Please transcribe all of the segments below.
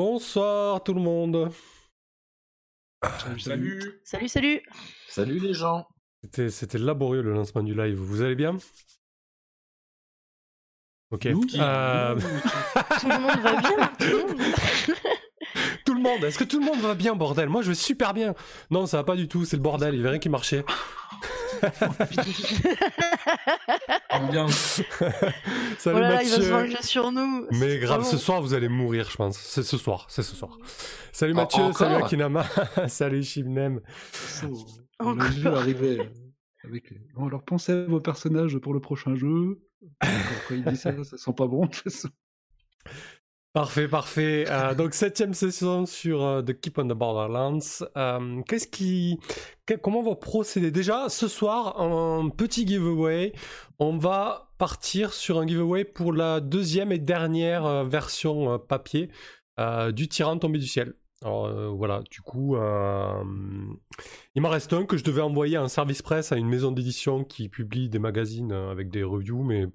Bo- Bonsoir tout le monde. Salut. Salut, salut Salut les gens. C'était, c'était laborieux le lancement du live. Vous allez bien? Ok. Nous Euh, Tout le monde va bien tout le monde tout le monde. Est-ce que tout le monde va bien, bordel? Moi, je vais super bien. Non, ça va pas du tout. C'est le bordel. Il y avait rien qui marchait. Ambiance. Salut Oh là là, il va se Mathieu. venger sur nous Mais grave, ce soir vous allez mourir, je pense. C'est ce soir, c'est ce soir. Salut Mathieu, salut Akinama, salut Shibnem. On l'a vu arriver euh, avec les... Bon, alors pensez à vos personnages pour le prochain jeu. Quand il dit ça, ça sent pas bon de toute façon. Parfait, parfait. Euh, donc septième session sur euh, The Keep on the Borderlands. Euh, comment on va procéder? Déjà, ce soir, un petit giveaway. On va partir sur un giveaway pour la deuxième et dernière version papier du Tyran tombé du ciel. Alors voilà, du coup, il m'en reste un que je devais envoyer en service presse à une maison d'édition qui publie des magazines avec des reviews, mais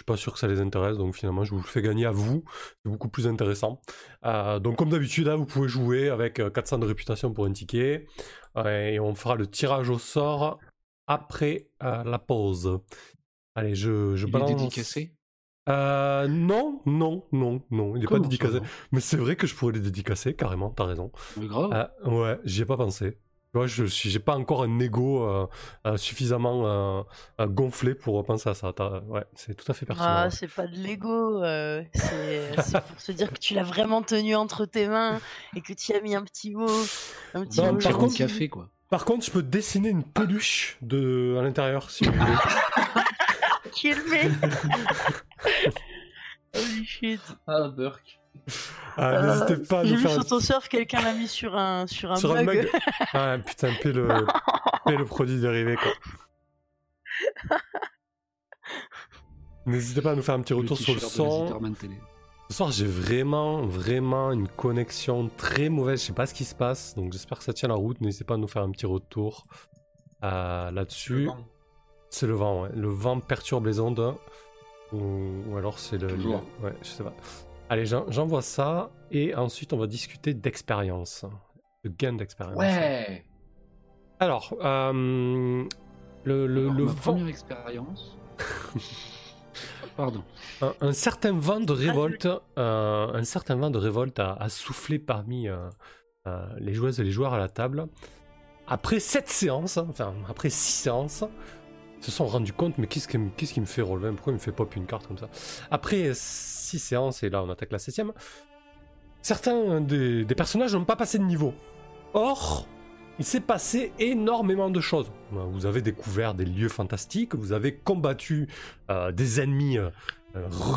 je suis pas sûr que ça les intéresse, donc finalement je vous le fais gagner à vous, c'est beaucoup plus intéressant. Euh, donc comme d'habitude, là, vous pouvez jouer avec euh, 400 de réputation pour un ticket, euh, et on fera le tirage au sort après euh, la pause. Allez, je, je Il est balance. dédicacé? Euh, non, non, non, non, il est pas dédicacé. Mais c'est vrai que je pourrais les dédicacer, carrément, t'as raison. Mais grave. Ouais, j'y ai pas pensé. Tu vois, je suis, j'ai pas encore un ego euh, euh, suffisamment euh, euh, gonflé pour penser à ça. T'as- Ouais, c'est tout à fait pertinent. Ah, c'est pas de l'ego, euh, c'est c'est pour se dire que tu l'as vraiment tenu entre tes mains et que tu y as mis un petit mot. Un petit Non, mot par contre, café quoi. Par contre, je peux dessiner une peluche de... à l'intérieur, si vous voulez. le mec Holy shit. Ah, Burk. Ah, Euh, N'hésitez pas à J'ai nous vu faire sur ton surf, quelqu'un l'a mis sur un, sur un sur un mug. mug. Ah, putain, paie le... paie le produit dérivé, quoi. N'hésitez pas à nous faire un petit retour sur le son. Ce soir, j'ai vraiment, vraiment une connexion très mauvaise. Je sais pas ce qui se passe, donc j'espère que ça tient la route. N'hésitez pas à nous faire un petit retour euh, là-dessus. C'est le vent, ouais. Le vent perturbe les ondes. Ou, ou alors c'est le. Toujours. Ouais, je sais pas. Allez, j'en- j'envoie ça. Et ensuite, on va discuter d'expérience. De gain d'expérience. Ouais. Alors, euh, le, le, Alors, le ma vent. première expérience. Pardon. Un, un certain vent de révolte, euh, un certain vent de révolte a, a soufflé parmi euh, euh, les joueuses et les joueurs à la table. Après sept séances, enfin après six séances, se sont rendus compte, mais qu'est-ce qui, me- fait relever Pourquoi il me fait pop une carte comme ça Après six séances, et là on attaque la septième, certains des, personnages n'ont pas passé de niveau. Or, il s'est passé énormément de choses. Vous avez découvert des lieux fantastiques, vous avez combattu euh, des ennemis euh,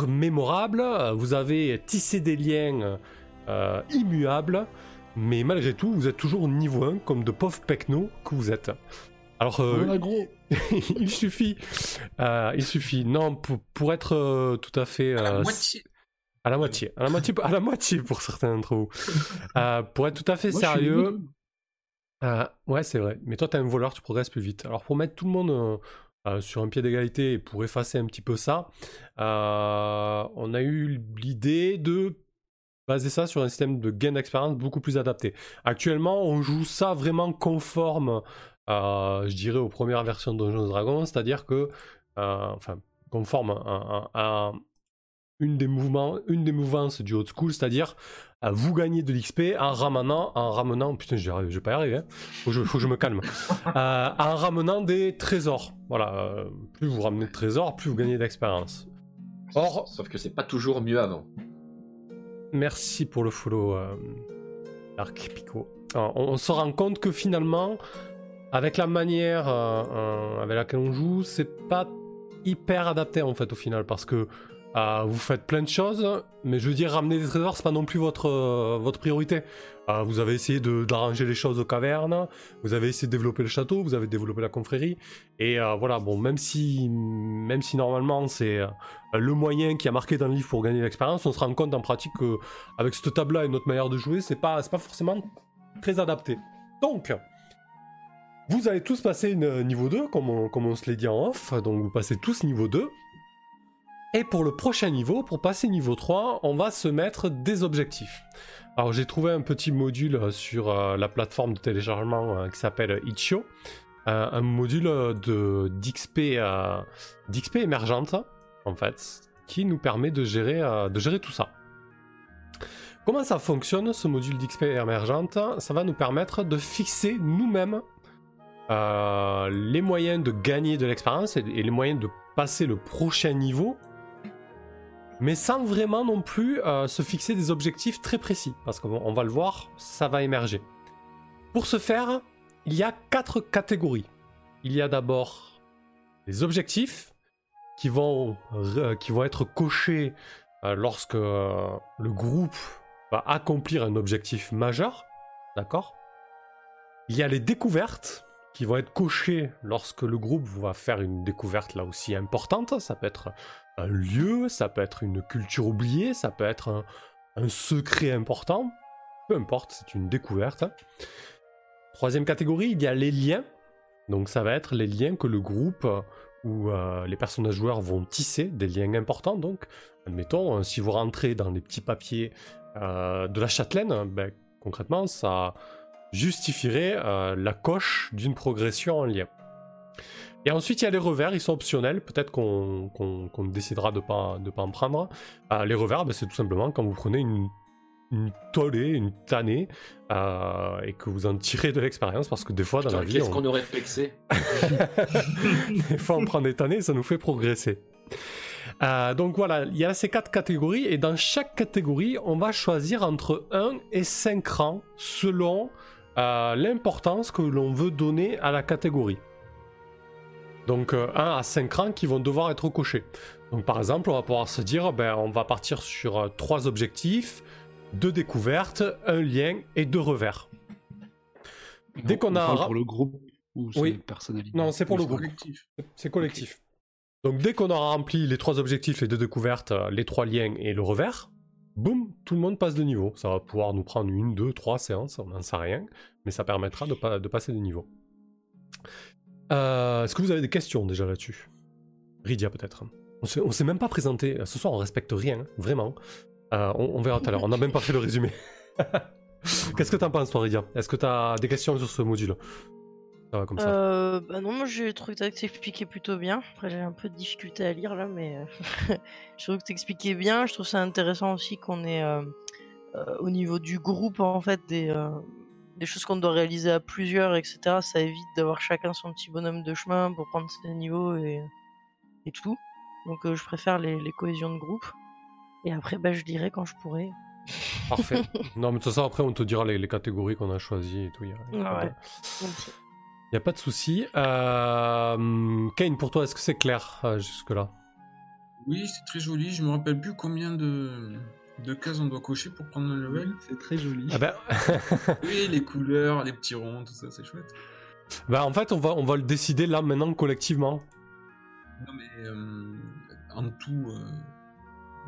mémorables, euh, vous avez tissé des liens immuables, mais malgré tout, vous êtes toujours au niveau 1, comme de pauvres pecnos que vous êtes. Alors, euh, Voilà, gros. il suffit, euh, il suffit, non, pour, pour être euh, tout à fait... À la euh, moitié. à la moitié, à la moitié, à la moitié pour certains d'entre vous. Euh, pour être tout à fait Moi, sérieux, euh, ouais, c'est vrai. Mais toi, t'es un voleur, tu progresses plus vite. Alors, pour mettre tout le monde euh, euh, sur un pied d'égalité et pour effacer un petit peu ça, euh, on a eu l'idée de baser ça sur un système de gain d'expérience beaucoup plus adapté. Actuellement, on joue ça vraiment conforme, je dirais, aux premières versions de Dungeons Dragons, c'est-à-dire que, euh, enfin, conforme à, à- à une des mouvements, une des mouvances du old school, c'est-à-dire euh, vous gagnez de l'XP en ramenant, en ramenant, putain, je vais pas y arriver, hein. faut, que je, faut que je me calme, Euh, en ramenant des trésors. Voilà, euh, plus vous ramenez de trésors, plus vous gagnez d'expérience. Or, Sauf que c'est pas toujours mieux avant. Merci pour le follow, euh, Dark Pico. Alors, on, on se rend compte que finalement, avec la manière euh, euh, avec laquelle on joue, c'est pas hyper adapté en fait au final parce que euh, vous faites plein de choses, mais je veux dire, ramener des trésors, c'est pas non plus votre, votre priorité. Vous avez essayé d'arranger les choses aux cavernes, vous avez essayé de développer le château, vous avez développé la confrérie, et voilà, bon, même si, même si normalement c'est le moyen qui a marqué dans le livre pour gagner l'expérience, on se rend compte en pratique que avec cette table-là et notre manière de jouer, c'est pas, pas forcément très adapté. Donc, vous allez tous passer une, niveau 2, comme on, se l'est dit en off, donc vous passez tous niveau 2. Et pour le prochain niveau, pour passer niveau 3, on va se mettre des objectifs. Alors j'ai trouvé un petit module euh, sur euh, la plateforme de téléchargement euh, qui s'appelle Itch.io. Euh, un module de d'XP euh, émergente en fait qui nous permet de gérer euh, de gérer tout ça. Comment ça fonctionne ce module d'XP émergente? Ça va nous permettre de fixer nous-mêmes euh, les moyens de gagner de l'expérience et, les moyens de passer le prochain niveau, mais sans vraiment non plus euh, se fixer des objectifs très précis, parce qu'on on va le voir, ça va émerger. Pour ce faire, il y a quatre catégories. Il y a d'abord les objectifs qui vont, re- qui vont être cochés euh, lorsque euh, le groupe va accomplir un objectif majeur. D'accord? Il y a les découvertes qui vont être cochées lorsque le groupe va faire une découverte là aussi importante. Ça peut être un lieu, ça peut être une culture oubliée, ça peut être un, secret important. Peu importe, c'est une découverte. Troisième catégorie, il y a les liens. Donc ça va être les liens que le groupe euh, ou euh, les personnages joueurs vont tisser, des liens importants. Donc, admettons, euh, si vous rentrez dans les petits papiers euh, de la châtelaine, ben, concrètement, ça justifierait euh, la coche d'une progression en lien. Et ensuite, il y a les revers, ils sont optionnels. Peut-être qu'on qu'on- qu'on décidera de ne pas, de pas en prendre. Euh, les revers, ben, c'est tout simplement quand vous prenez une, une tollée, une tannée, euh, et que vous en tirez de l'expérience, parce que des fois, dans Putain, la vie, Qu'est-ce on- qu'on aurait flexé des fois, on prend des tannées, ça nous fait progresser. Euh, donc voilà, il y a ces quatre catégories, et dans chaque catégorie, on va choisir entre 1 et 5 rangs selon euh, l'importance que l'on veut donner à la catégorie. Donc euh, 1 à 5 rangs qui vont devoir être cochés. Donc par exemple, on va pouvoir se dire, ben, on va partir sur 3 objectifs, 2 découvertes, un lien et 2 revers. Dès On- qu'on on a- parle pour le groupe ou c'est Oui. personnalité? Non, c'est pour le groupe. collectif. C'est collectif. Donc dès qu'on aura rempli les trois objectifs, les deux découvertes, euh, les trois liens et le revers, boum, tout le monde passe de niveau. Ça va pouvoir nous prendre une, deux, trois séances, on n'en sait rien, mais ça permettra de, pa- de passer de niveau. Euh, Est-ce que vous avez des questions déjà là-dessus? Rydia peut-être. On on s'est même pas présenté. Ce soir on respecte rien, vraiment. Euh, on, verra tout à l'heure. On n'a même pas fait le résumé. Qu'est-ce que t'en penses toi Rydia Est-ce que t'as des questions sur ce module? Ça va comme ça. Euh, bah non, moi j'ai trouvé que t'expliquais plutôt bien. Après j'ai un peu de difficulté à lire là, mais euh, je trouve que t'expliquais bien. Je trouve ça intéressant aussi qu'on ait euh, euh, au niveau du groupe en fait des, euh, des choses qu'on doit réaliser à plusieurs, etc. Ça évite d'avoir chacun son petit bonhomme de chemin pour prendre ses niveaux et, et tout. Donc je préfère les, les cohésions de groupe. Et après, bah, je dirai quand je pourrai. Parfait. non, mais de toute façon, après, on te dira les, les catégories qu'on a choisies et tout. Il n'y a, y a pas Ouais. Y a pas de souci. Euh, Kane, pour toi, est-ce que c'est clair euh, jusque-là? Oui, c'est très joli. Je me rappelle plus combien de, de cases on doit cocher pour prendre un level. C'est très joli. ah ben... Oui, les couleurs, les petits ronds, tout ça, c'est chouette. bah, En fait, on va, on va le décider là, maintenant, collectivement. Non, mais euh, en tout, euh,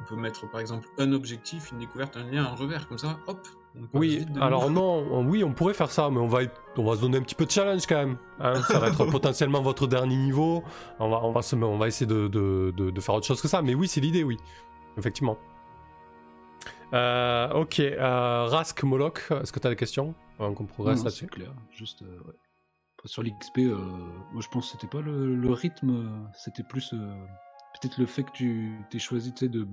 on peut mettre par exemple un objectif, une découverte, un lien, un revers, comme ça, hop. Oui, alors non, on- oui, on pourrait faire ça, mais on va, on va se donner un petit peu de challenge quand même. hein. ça va être potentiellement votre dernier niveau. On va, on va, se, on va essayer de, de- de- de faire autre chose que ça. Mais oui, c'est l'idée, oui. Effectivement. Euh, ok, euh, Rask, Moloch, est-ce que tu as des questions avant qu'on progresse non, là-dessus c'est clair. Juste, euh, ouais. Sur l'XP, euh, moi je pense que c'était pas le, le rythme, c'était plus euh, peut-être le fait que tu t'es choisi de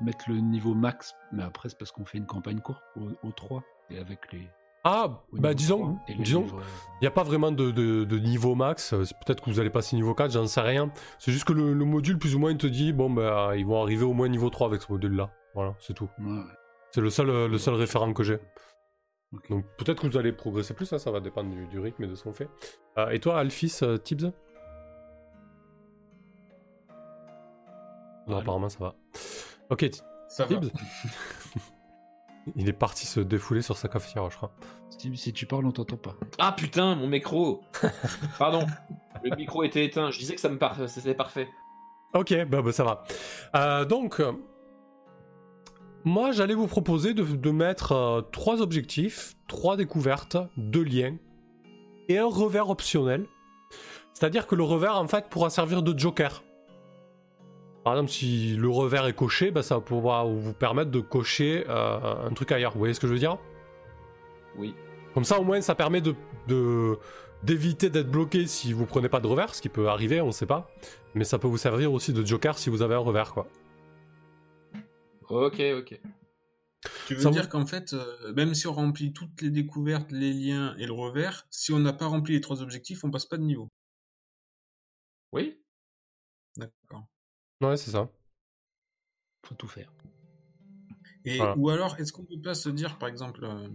mettre le niveau max, mais après c'est parce qu'on fait une campagne courte au, au 3 et avec les. Ah, bah disons, 3 et les disons, livres, euh, il n'y a pas vraiment de, de- de niveau max. euh, c'est Peut-être que vous allez passer niveau 4, j'en sais rien. C'est juste que le, le module, plus ou moins, il te dit, bon, bah, ils vont arriver au moins niveau 3 avec ce module-là. Voilà, c'est tout. ouais, ouais. C'est le seul, euh, le seul référent que j'ai. Donc peut-être que vous allez progresser plus, hein, ça va dépendre du, du rythme et de ce qu'on fait. Euh, et toi, Alphys, euh, Tibbs? Apparemment ça va. Ok, Ça va. Il est parti se défouler sur sa cafetière, je crois. Steve, si tu parles, on t'entend pas. Ah putain, mon micro Pardon, le micro était éteint. Je disais que ça me par... c'était parfait. Ok, bah, bah, ça va. Euh, donc, euh, moi j'allais vous proposer de, de mettre euh, trois objectifs, trois découvertes, deux liens et un revers optionnel. C'est-à-dire que le revers en fait pourra servir de joker. Par exemple, si le revers est coché, bah, ça va pouvoir vous permettre de cocher euh, un truc ailleurs. Vous voyez ce que je veux dire? Oui. Comme ça, au moins, ça permet de de- d'éviter d'être bloqué si vous prenez pas de revers, ce qui peut arriver, on sait pas. Mais ça peut vous servir aussi de joker si vous avez un revers, quoi. Ok, ok. Tu veux Ça dire vous- qu'en fait, euh, même si on remplit toutes les découvertes, les liens et le revers, si on n'a pas rempli les trois objectifs, on passe pas de niveau? Oui. Ouais, c'est ça. Faut tout faire. Et Voilà. ou alors, est-ce qu'on peut pas se dire, par exemple, euh,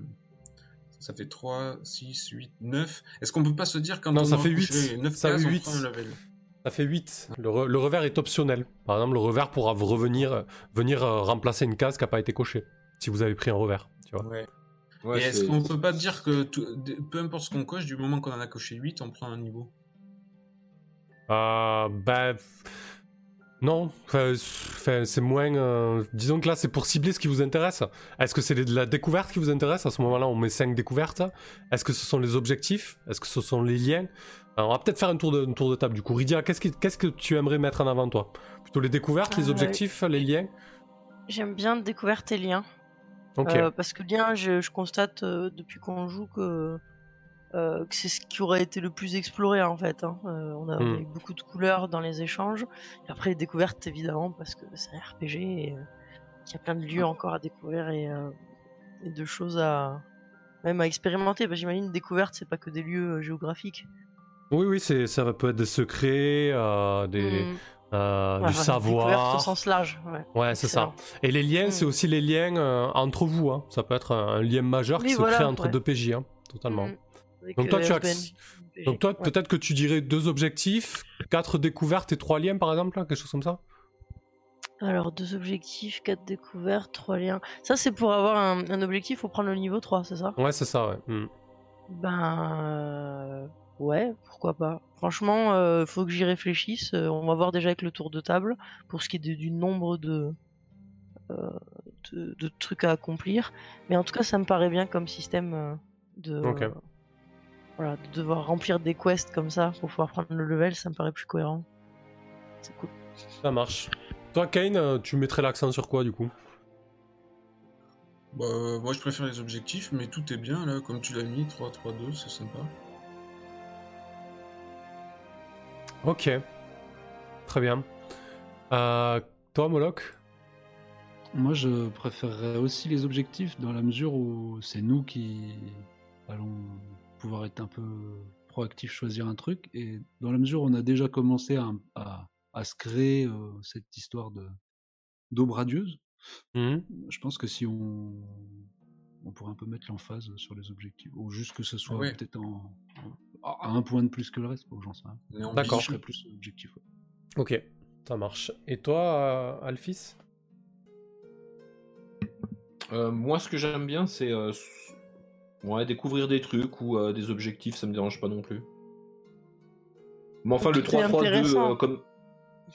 ça fait 3, 6, 8, 9. Est-ce qu'on peut pas se dire quand Non, on ça fait couché 8. 9 Ça cases, fait on 8. prend un level Ça fait 8. Le, re- le revers est optionnel. Par exemple, le revers pourra vous revenir venir euh, remplacer une case qui n'a pas été cochée. Si vous avez pris un revers. Tu vois. Ouais. Ouais, Et est-ce c'est- qu'on peut pas dire que tout- peu importe ce qu'on coche, du moment qu'on en a coché 8, on prend un niveau? Euh, bah, non, c'est moins. euh, disons que là, c'est pour cibler ce qui vous intéresse. Est-ce que c'est les- la découverte qui vous intéresse? À ce moment-là, on met 5 découvertes. Est-ce que ce sont les objectifs? Est-ce que ce sont les liens? Alors, On va peut-être faire un tour de, un tour de table du coup. Ridia, qu'est-ce que, tu aimerais mettre en avant, toi? Plutôt les découvertes, les Euh, objectifs, les liens? J'aime bien découverte et lien. Ok. Euh, parce que lien, je, je constate depuis qu'on joue que, que c'est ce qui aurait été le plus exploré en fait. hein. Euh, on, a, Hmm. eu beaucoup de couleurs dans les échanges. Et après, les découvertes évidemment, parce que c'est un RPG et euh, qu'il y a plein de lieux encore à découvrir et, euh, et de choses à. Même à expérimenter. Bah, J'imagine, découverte, c'est pas que des lieux euh, géographiques. Oui, oui, c'est, ça peut être des secrets, euh, des, Hmm. euh, Ouais, du savoir. au sens large. Ouais, Ouais, c'est ça. Et les liens, c'est Mm. aussi les liens euh, entre vous. hein. Ça peut être un, un lien majeur Oui, qui se crée entre ouais. deux PJ, hein, totalement. Hmm. Donc toi, tu as- Open, Donc toi, ouais. peut-être que tu dirais deux objectifs, quatre découvertes et trois liens, par exemple, là, quelque chose comme ça? Alors, deux objectifs, quatre découvertes, trois liens. Ça, c'est pour avoir un, un objectif, faut prendre le niveau 3, c'est ça? Ouais, c'est ça, ouais. Mm. Ben. euh, Ouais, pourquoi pas. Franchement, euh, faut que j'y réfléchisse. Euh, on va voir déjà avec le tour de table pour ce qui est de- du nombre de, euh, de, de trucs à accomplir. Mais en tout cas, ça me paraît bien comme système euh, de. Ok. Voilà, de devoir remplir des quests comme ça pour pouvoir prendre le level, ça me paraît plus cohérent. C'est cool. Ça marche. Toi, Kane, euh, tu mettrais l'accent sur quoi, du coup? Bah, moi, je préfère les objectifs, mais tout est bien là, comme tu l'as mis, 3, 3, 2, c'est sympa. Ok. Très bien. Euh, toi, Moloch? Moi, je préférerais aussi les objectifs dans la mesure où c'est nous qui allons pouvoir être un peu proactifs, choisir un truc. Et dans la mesure où on a déjà commencé à, à- à se créer euh, cette histoire de d'aube radieuse, Mhm. je pense que si on, on pourrait un peu mettre l'emphase sur les objectifs, ou juste que ce soit Ouais. peut-être en, en- à un point de plus que le reste, quoi, j'en sais rien. D'accord. Je serais plus objectif. ouais. Ok, ça marche. Et toi, euh, Alphys? Euh, moi, ce que j'aime bien, c'est euh, ouais, découvrir des trucs ou euh, des objectifs, ça me dérange pas non plus. Mais enfin, le Tout est 3-3-2, intéressant. euh, comme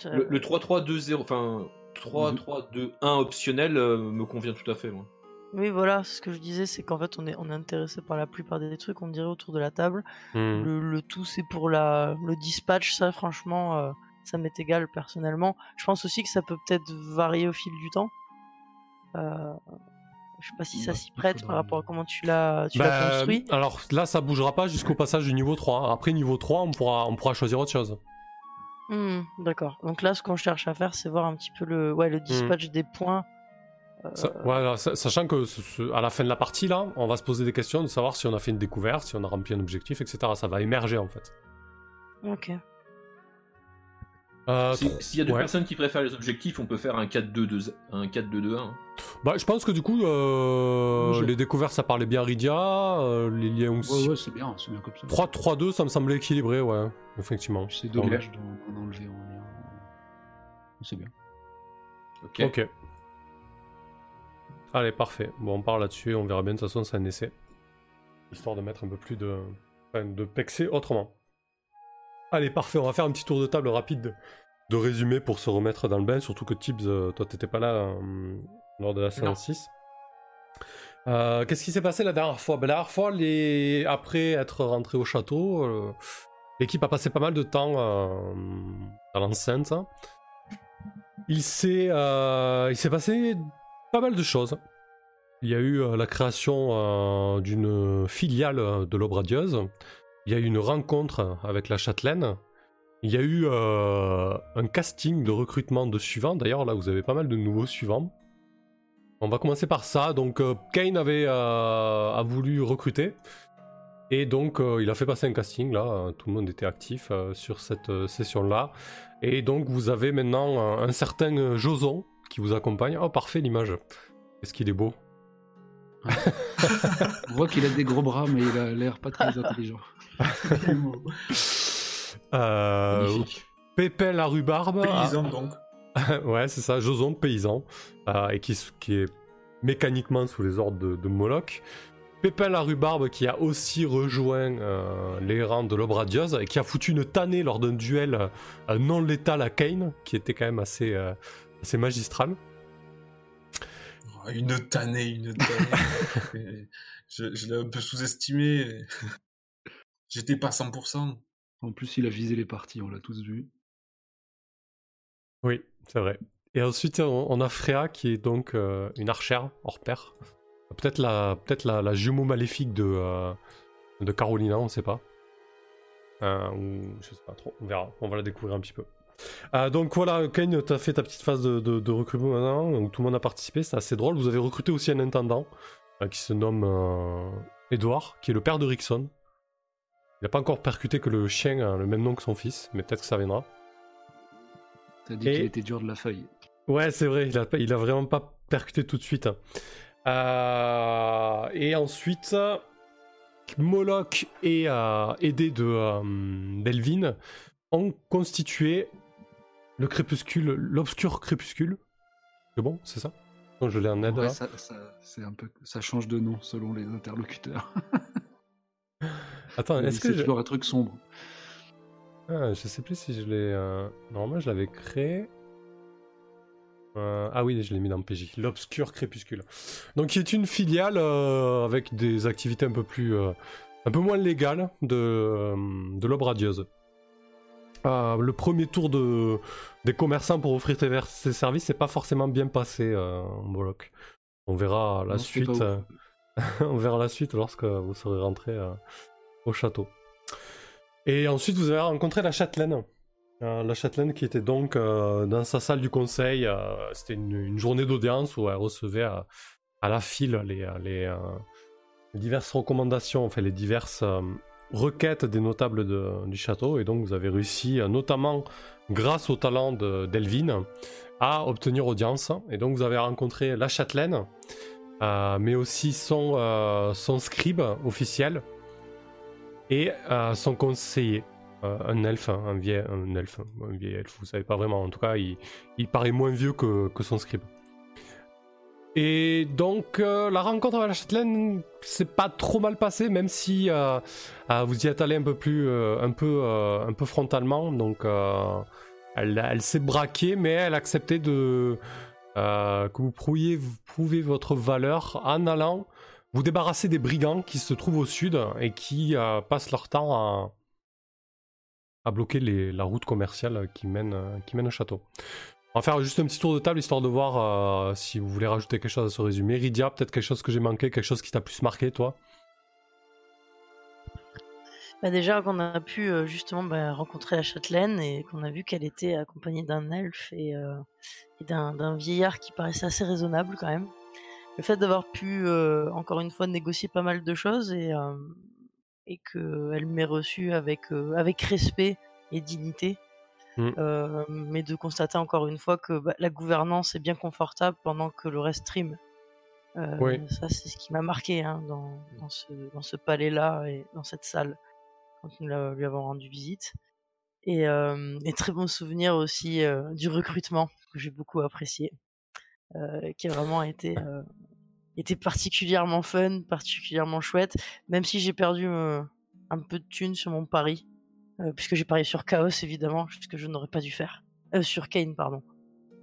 le, le 3-3-2-0, enfin 3-3-2-1 optionnel euh, me convient tout à fait. Moi. Oui, voilà, ce que je disais, c'est qu'en fait, on est, on est intéressé par la plupart des trucs, on dirait autour de la table. Le, le tout, c'est pour la, le dispatch, ça, franchement, euh, ça m'est égal personnellement. Je pense aussi que ça peut peut-être varier au fil du temps. Euh, je sais pas si ça Bah, s'y prête par rapport à comment tu l'as Bah, construit. alors là, ça bougera pas jusqu'au passage du niveau 3. Après niveau 3, on pourra, on pourra choisir autre chose. Hmm, D'accord. Donc là, ce qu'on cherche à faire, c'est voir un petit peu le, ouais, le dispatch des points. Euh, Ça- sachant que ce- ce- à la fin de la partie, là, on va se poser des questions de savoir si on a fait une découverte, si on a rempli un objectif, etc. Ça va émerger en fait. Ok. Euh, Si- S'il y a deux ouais. personnes qui préfèrent les objectifs, on peut faire un 4-2-2 un 4-2-2-1. Bah, je pense que du coup, euh, les découvertes, ça parlait bien à Rydia, euh, les liens aussi. Ouais, ouais, c'est bien, c'est bien comme ça. 3-3-2, ça me semblait équilibré, ouais, effectivement. C'est dommage d'en d'en enlever en lien. C'est bien. Ok. Ok. Allez, parfait. Bon, on part là-dessus, on verra bien, de toute façon, c'est un essai. Histoire de mettre un peu plus de. Enfin, de pexer autrement. Allez, parfait, on va faire un petit tour de table rapide de, résumé pour se remettre dans le bain, surtout que Tibbs, euh, toi, t'étais pas là euh, lors de la séance 6. Euh, Qu'est-ce qui s'est passé la dernière fois? Ben, La dernière fois, les... après être rentré au château, euh, l'équipe a passé pas mal de temps euh, dans l'enceinte. il s'est euh, il s'est passé pas mal de choses. Il y a eu euh, la création euh, d'une filiale de l'Aube radieuse. Il y a eu une rencontre avec la Châtelaine. Il y a eu euh, un casting de recrutement de suivants. D'ailleurs, là, vous avez pas mal de nouveaux suivants. On va commencer par ça. Donc, euh, Kane avait euh, a voulu recruter. Et donc, il a fait passer un casting, là. Tout le monde était actif sur cette session-là. Et donc, vous avez maintenant un, certain Joson qui vous accompagne. Oh, parfait l'image. Est-ce qu'il est beau? On voit qu'il a des gros bras, mais il a l'air pas très intelligent. euh. Pépin la rhubarbe. Paysan donc. Ah, ouais, c'est ça, Joson, paysan. euh, et qui, est mécaniquement sous les ordres de, de Moloch. Pépin la rhubarbe qui a aussi rejoint euh, les rangs de l'aube radieuse et qui a foutu une tannée lors d'un duel euh, non létal à Kane, qui était quand même assez, assez magistral. Oh, Une tannée, une tannée. je je l'ai un peu sous-estimé. J'étais pas 100%. En plus, il a visé les parties, on l'a tous vu. Oui, c'est vrai. Et ensuite, on, a Freya qui est donc euh, une archère hors pair. Peut-être la, peut la, la jumeau maléfique de, euh, de Carolina, on sait pas. Euh, ou je sais pas trop, on verra, on va la découvrir un petit peu. Euh, donc voilà, Kane, t'as fait ta petite phase de, de- de recrutement maintenant, où tout le monde a participé, c'est assez drôle. Vous avez recruté aussi un intendant euh, qui se nomme euh, Edouard, qui est le père de Rickson. Il n'a pas encore percuté que le chien a le même nom que son fils, mais peut-être que ça viendra. T'as dit Et- qu'il était dur de la feuille. Ouais, c'est vrai, il a, pas- il a vraiment pas percuté tout de suite. Euh, et ensuite, Moloch et euh, aidé de euh, d'Elvin ont constitué le crépuscule, l'obscur crépuscule. C'est bon, c'est ça? Non, je l'ai en aide. Ouais, là. ça, ça- c'est un peu, ça change de nom selon les interlocuteurs. Attends, est-ce c'est que je... toujours un truc sombre. Ah, je sais plus si je l'ai. euh, Normalement, je l'avais créé. Euh, Ah oui, je l'ai mis dans PJ. L'obscur crépuscule. Donc, qui est une filiale euh, avec des activités un peu plus, euh, un peu moins légales de de l'aube radieuse. Le premier tour de des commerçants pour offrir ses services, c'est pas forcément bien passé, en Moloch. On verra la Non, suite. on verra la suite lorsque vous serez rentré au château. Et ensuite, vous avez rencontré la châtelaine. Euh, la châtelaine qui était donc euh, dans sa salle du conseil. euh, C'était une, journée d'audience où elle recevait à, la file les, diverses recommandations, enfin les diverses requêtes des notables du château. Et donc, vous avez réussi, notamment grâce au talent de- d'Elvin, à obtenir audience. Et donc, vous avez rencontré la châtelaine, mais aussi son scribe officiel et euh, son conseiller. Euh, un elfe, hein, un vieil, un elfe, un vieil vous savez pas vraiment. En tout cas, il, paraît moins vieux que, son scribe. Et donc, euh, la rencontre avec la châtelaine, c'est pas trop mal passé, même si vous y êtes allé un peu plus, un peu, un peu frontalement. Donc, elle, s'est braquée, mais elle acceptait de que vous prouviez, vous prouvez votre valeur en allant vous débarrasser des brigands qui se trouvent au sud et qui euh, passent leur temps à, bloquer la route commerciale qui mène, euh, qui mène au château. On va faire juste un petit tour de table histoire de voir euh, si vous voulez rajouter quelque chose à ce résumé. Ridia, peut-être quelque chose que j'ai manqué, quelque chose qui t'a plus marqué, toi? Bah déjà qu'on a pu justement bah, rencontrer la châtelaine et qu'on a vu qu'elle était accompagnée d'un elfe et, d'un vieillard qui paraissait assez raisonnable quand même. Le fait d'avoir pu euh, encore une fois négocier pas mal de choses et, euh, et qu'elle m'ait reçu avec, euh, avec respect et dignité. Mm. Euh, mais de constater encore une fois que bah, la gouvernance est bien confortable pendant que le reste Oui. Ça, c'est ce qui m'a marqué hein, dans, dans ce, dans ce palais-là et dans cette salle quand nous lui avons rendu visite. Et, et très bon souvenir aussi du recrutement que j'ai beaucoup apprécié, euh, qui a vraiment été, euh, été particulièrement fun, particulièrement chouette, même si j'ai perdu euh, un peu de thunes sur mon pari, euh, puisque j'ai parié sur Chaos évidemment, ce que je n'aurais pas dû faire. Euh, sur Kane, pardon.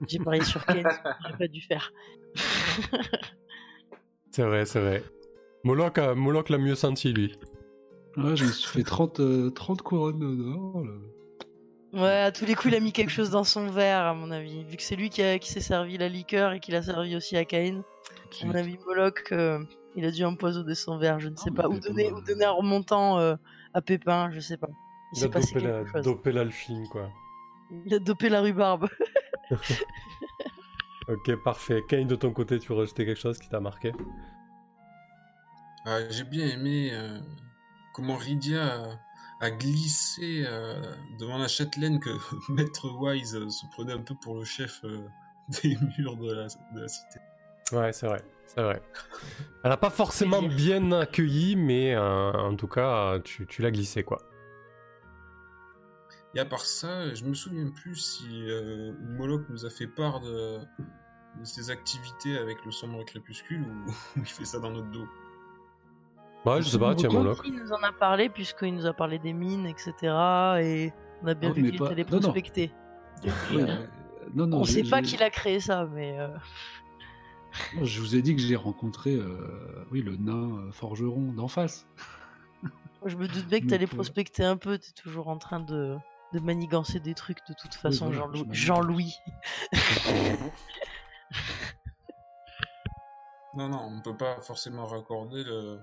J'ai parié sur Kane, ce que j'aurais pas dû faire. C'est vrai, c'est vrai. Moloch, a- Moloch l'a mieux senti, lui. Ouais, je me suis fait 30, euh, 30 couronnes d'or. Ouais, à tous les coups, il a mis quelque chose dans son verre, à mon avis. Vu que c'est lui qui, a- qui s'est servi la liqueur et qu'il a servi aussi à Caïn. À mon avis, Moloch, euh, il a dû empoisonner son verre, je ne sais Ah, pas. Ou donner, euh, ou donner un remontant euh, à Pépin, je sais pas. Il Il a s'est passé dopé, quelque la, chose. dopé l'alphine, quoi. Il a dopé la rhubarbe. Ok, parfait. Kane, de ton côté, tu veux rajouter quelque chose qui t'a marqué? Ah, J'ai bien aimé euh, comment Rydia a, glissé euh, devant la châtelaine que Maître Wise euh, se prenait un peu pour le chef euh, des murs de la, de la cité. Ouais, c'est vrai. C'est vrai. Elle a pas forcément bien accueilli, mais euh, en tout cas, tu, tu l'as glissé, quoi. Et à part ça, je me souviens plus si euh, Moloch nous a fait part de, de ses activités avec le sombre crépuscule ou, ou il fait ça dans notre dos. Ouais, je sais pas, tiens, Moloch Moloch. Il nous en a parlé, puisqu'il nous a parlé des mines, etc. Et on a bien vu qu'il pas- était allé non, non. prospecter. Ouais, mais- non, non, on sait pas qui a créé ça, mais. euh, Non, Je vous ai dit que j'ai rencontré euh, oui, le nain euh, forgeron d'en face. Je me doute bien que t'allais euh, prospecter un peu, t'es toujours en train de, de manigancer des trucs de toute façon, voilà. Jean-Louis. Non, non, on peut pas forcément raccorder le,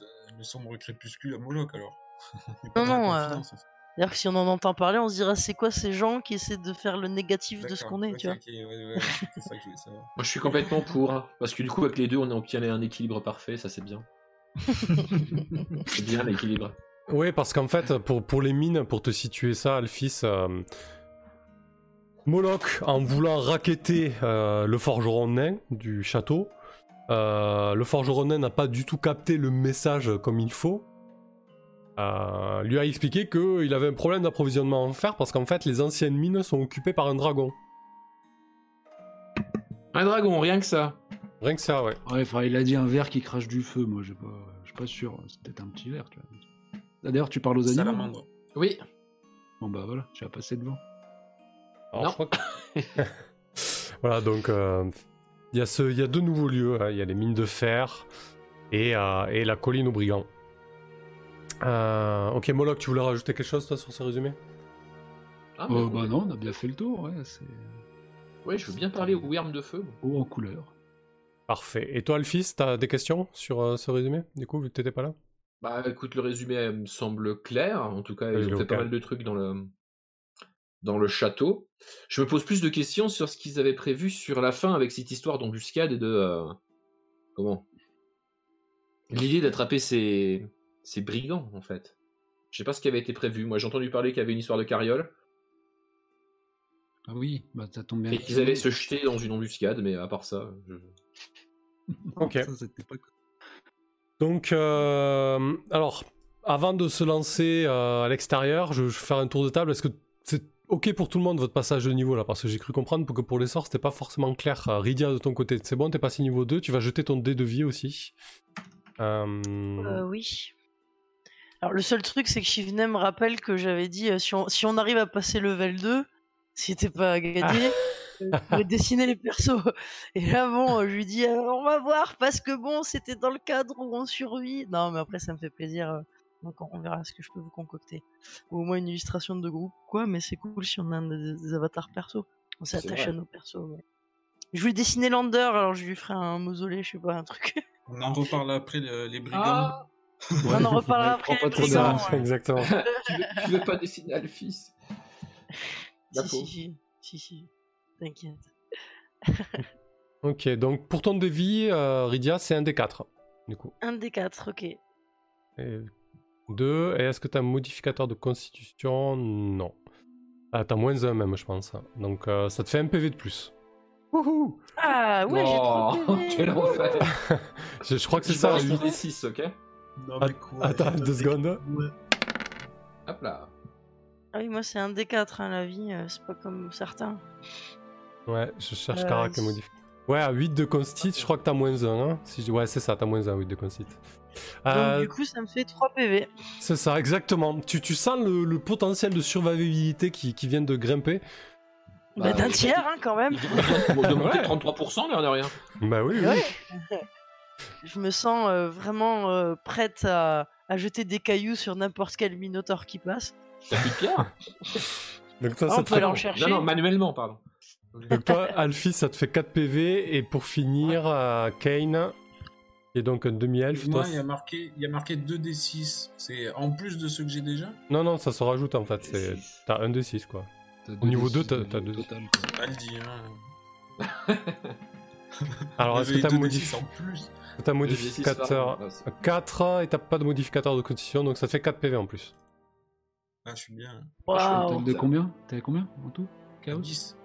le, le sombre crépuscule à Moloch alors. Non, non, euh, confidence, en fait. D'ailleurs, si on en entend parler, on se dira c'est quoi ces gens qui essaient de faire le négatif de ce qu'on est, tu vois. ok, ouais, ouais, c'est ça que je voulais savoir. Moi, je suis complètement pour. hein, Parce que du coup, avec les deux, on obtient un équilibre parfait. Ça, c'est bien. c'est bien l'équilibre. Oui, parce qu'en fait, pour, pour les mines, pour te situer ça, Alphys, euh, Moloch, en voulant raqueter euh, le forgeron nain du château, euh, le forgeron nain n'a pas du tout capté le message comme il faut. Euh, lui a expliqué qu'il avait un problème d'approvisionnement en fer parce qu'en fait, les anciennes mines sont occupées par un dragon. Un dragon, rien que ça. Rien que ça, ouais. Ouais, enfin, il a dit un verre qui crache du feu. Moi, pas, je suis pas sûr. C'est peut-être un petit verre. Tu vois. Ah, D'ailleurs, tu parles aux animaux. Salamandre. Oui. Bon bah voilà, tu vas passer devant. Alors, Non. je crois que- voilà, donc euh, il y, a ce- il y a deux nouveaux lieux. hein. Il y a les mines de fer et, euh, et la colline aux brigands. Euh, ok, Moloch, tu voulais rajouter quelque chose toi sur ce résumé? Ah, Euh, mais- bah non, on a bien fait le tour. Ouais, Ouais, je veux bien parler au Wyrm de feu. haut en couleur. Parfait. Et toi, Alphys, t'as des questions sur euh, ce résumé Du coup, vu que t'étais pas là? Bah écoute, le résumé me semble clair. En tout cas, ils ont fait pas mal de trucs dans le dans le château. Je me pose plus de questions sur ce qu'ils avaient prévu sur la fin avec cette histoire d'embuscade et de euh, comment? L'idée d'attraper ces ces brigands en fait. Je sais pas ce qui avait été prévu. Moi, j'ai entendu parler qu'il y avait une histoire de carriole Ah oui, bah ça tombe bien. et qu'ils allaient se jeter dans une embuscade, mais à part ça, je... Ok. Ça, c'était pas... Donc, euh, alors, avant de se lancer euh, à l'extérieur, je, je vais faire un tour de table. Est-ce que c'est ok pour tout le monde votre passage de niveau là Parce que j'ai cru comprendre que pour les sorts, c'était pas forcément clair. Euh, Rydia, de ton côté, c'est bon, t'es passé niveau 2, tu vas jeter ton dé de vie aussi. Euh, Euh, oui. Alors, le seul truc, c'est que Shivne me rappelle que j'avais dit euh, si, on, si on arrive à passer level 2, si c'était pas gagné, je pourrais dessiner les persos. Et là, bon, je lui dis on va voir parce que bon, c'était dans le cadre où on survit. Non, mais après, ça me fait plaisir. Donc, on verra ce que je peux vous concocter. Ou au moins une illustration de groupe, quoi. Mais c'est cool si on a des, des avatars perso. On s'attache à nos persos. ouais. Je voulais dessiner Lander, alors je lui ferai un mausolée, je sais pas, un truc. On en reparle après le- les brigands. Ah on en reparlera après. pas les trop brigands, ouais. Exactement. tu, veux, tu veux pas dessiner Alphys? Si, si, si, si, si. T'inquiète. ok, donc pour ton devis, euh, Rydia, c'est un des 4. Du coup. Un des quatre, ok. Et deux. Et est-ce que t'as un modificateur de constitution? Non. Ah, t'as moins un même, je pense. Donc euh, ça te fait un PV de plus. Wouhou Ah ouais, j'ai Oh, trop PV. quel enfer je, je crois que c'est Je ça. huit. mon D6, ok? Non, mais quoi attends, deux secondes. Ouais. Hop là. Ah oui, moi c'est un des quatre, hein, la vie, euh, c'est pas comme certains. Ouais, je cherche Euh, caractère il- modifié. Ouais, à 8 de constit, je crois que t'as moins 1. Hein si je- Ouais, c'est ça, t'as moins 1, 8 de constit. Donc Euh, du coup, ça me fait 3 PV. c'est ça, exactement. Tu, tu sens le, le potentiel de survivabilité qui, qui vient de grimper. Bah, Bah, d'un tiers, hein, quand même. De, de monter Ouais. de 33%, l'air de rien. Bah oui, oui. Ouais. Je me sens euh, vraiment euh, prête à, à jeter des cailloux sur n'importe quel minotaure qui passe. T'as plus de pierre Donc toi, Ah, ça on peut fait... aller en non, chercher. Non, non, manuellement, pardon. Donc toi, Alfie, ça te fait 4 PV, et pour finir, euh, Kane, est donc un demi-elfe. Moi, il y a marqué, il y a marqué 2d6. C'est en plus de ceux que j'ai déjà Non, non, ça se rajoute en fait. c'est- T'as un des 6 quoi. T'as Au niveau D6 deux, t'as- de- t'as deux. total, quoi. Pas le dire. Hein. Alors, est-ce que t'as 2d6 modifié en plus T'as modificateur D6 par- ah, 4 et t'as pas de modificateur de constitution, donc ça te fait 4 PV en plus. Ah, je suis bien. Total Waouh. de combien? T'es à combien en tout? Chaos? 10.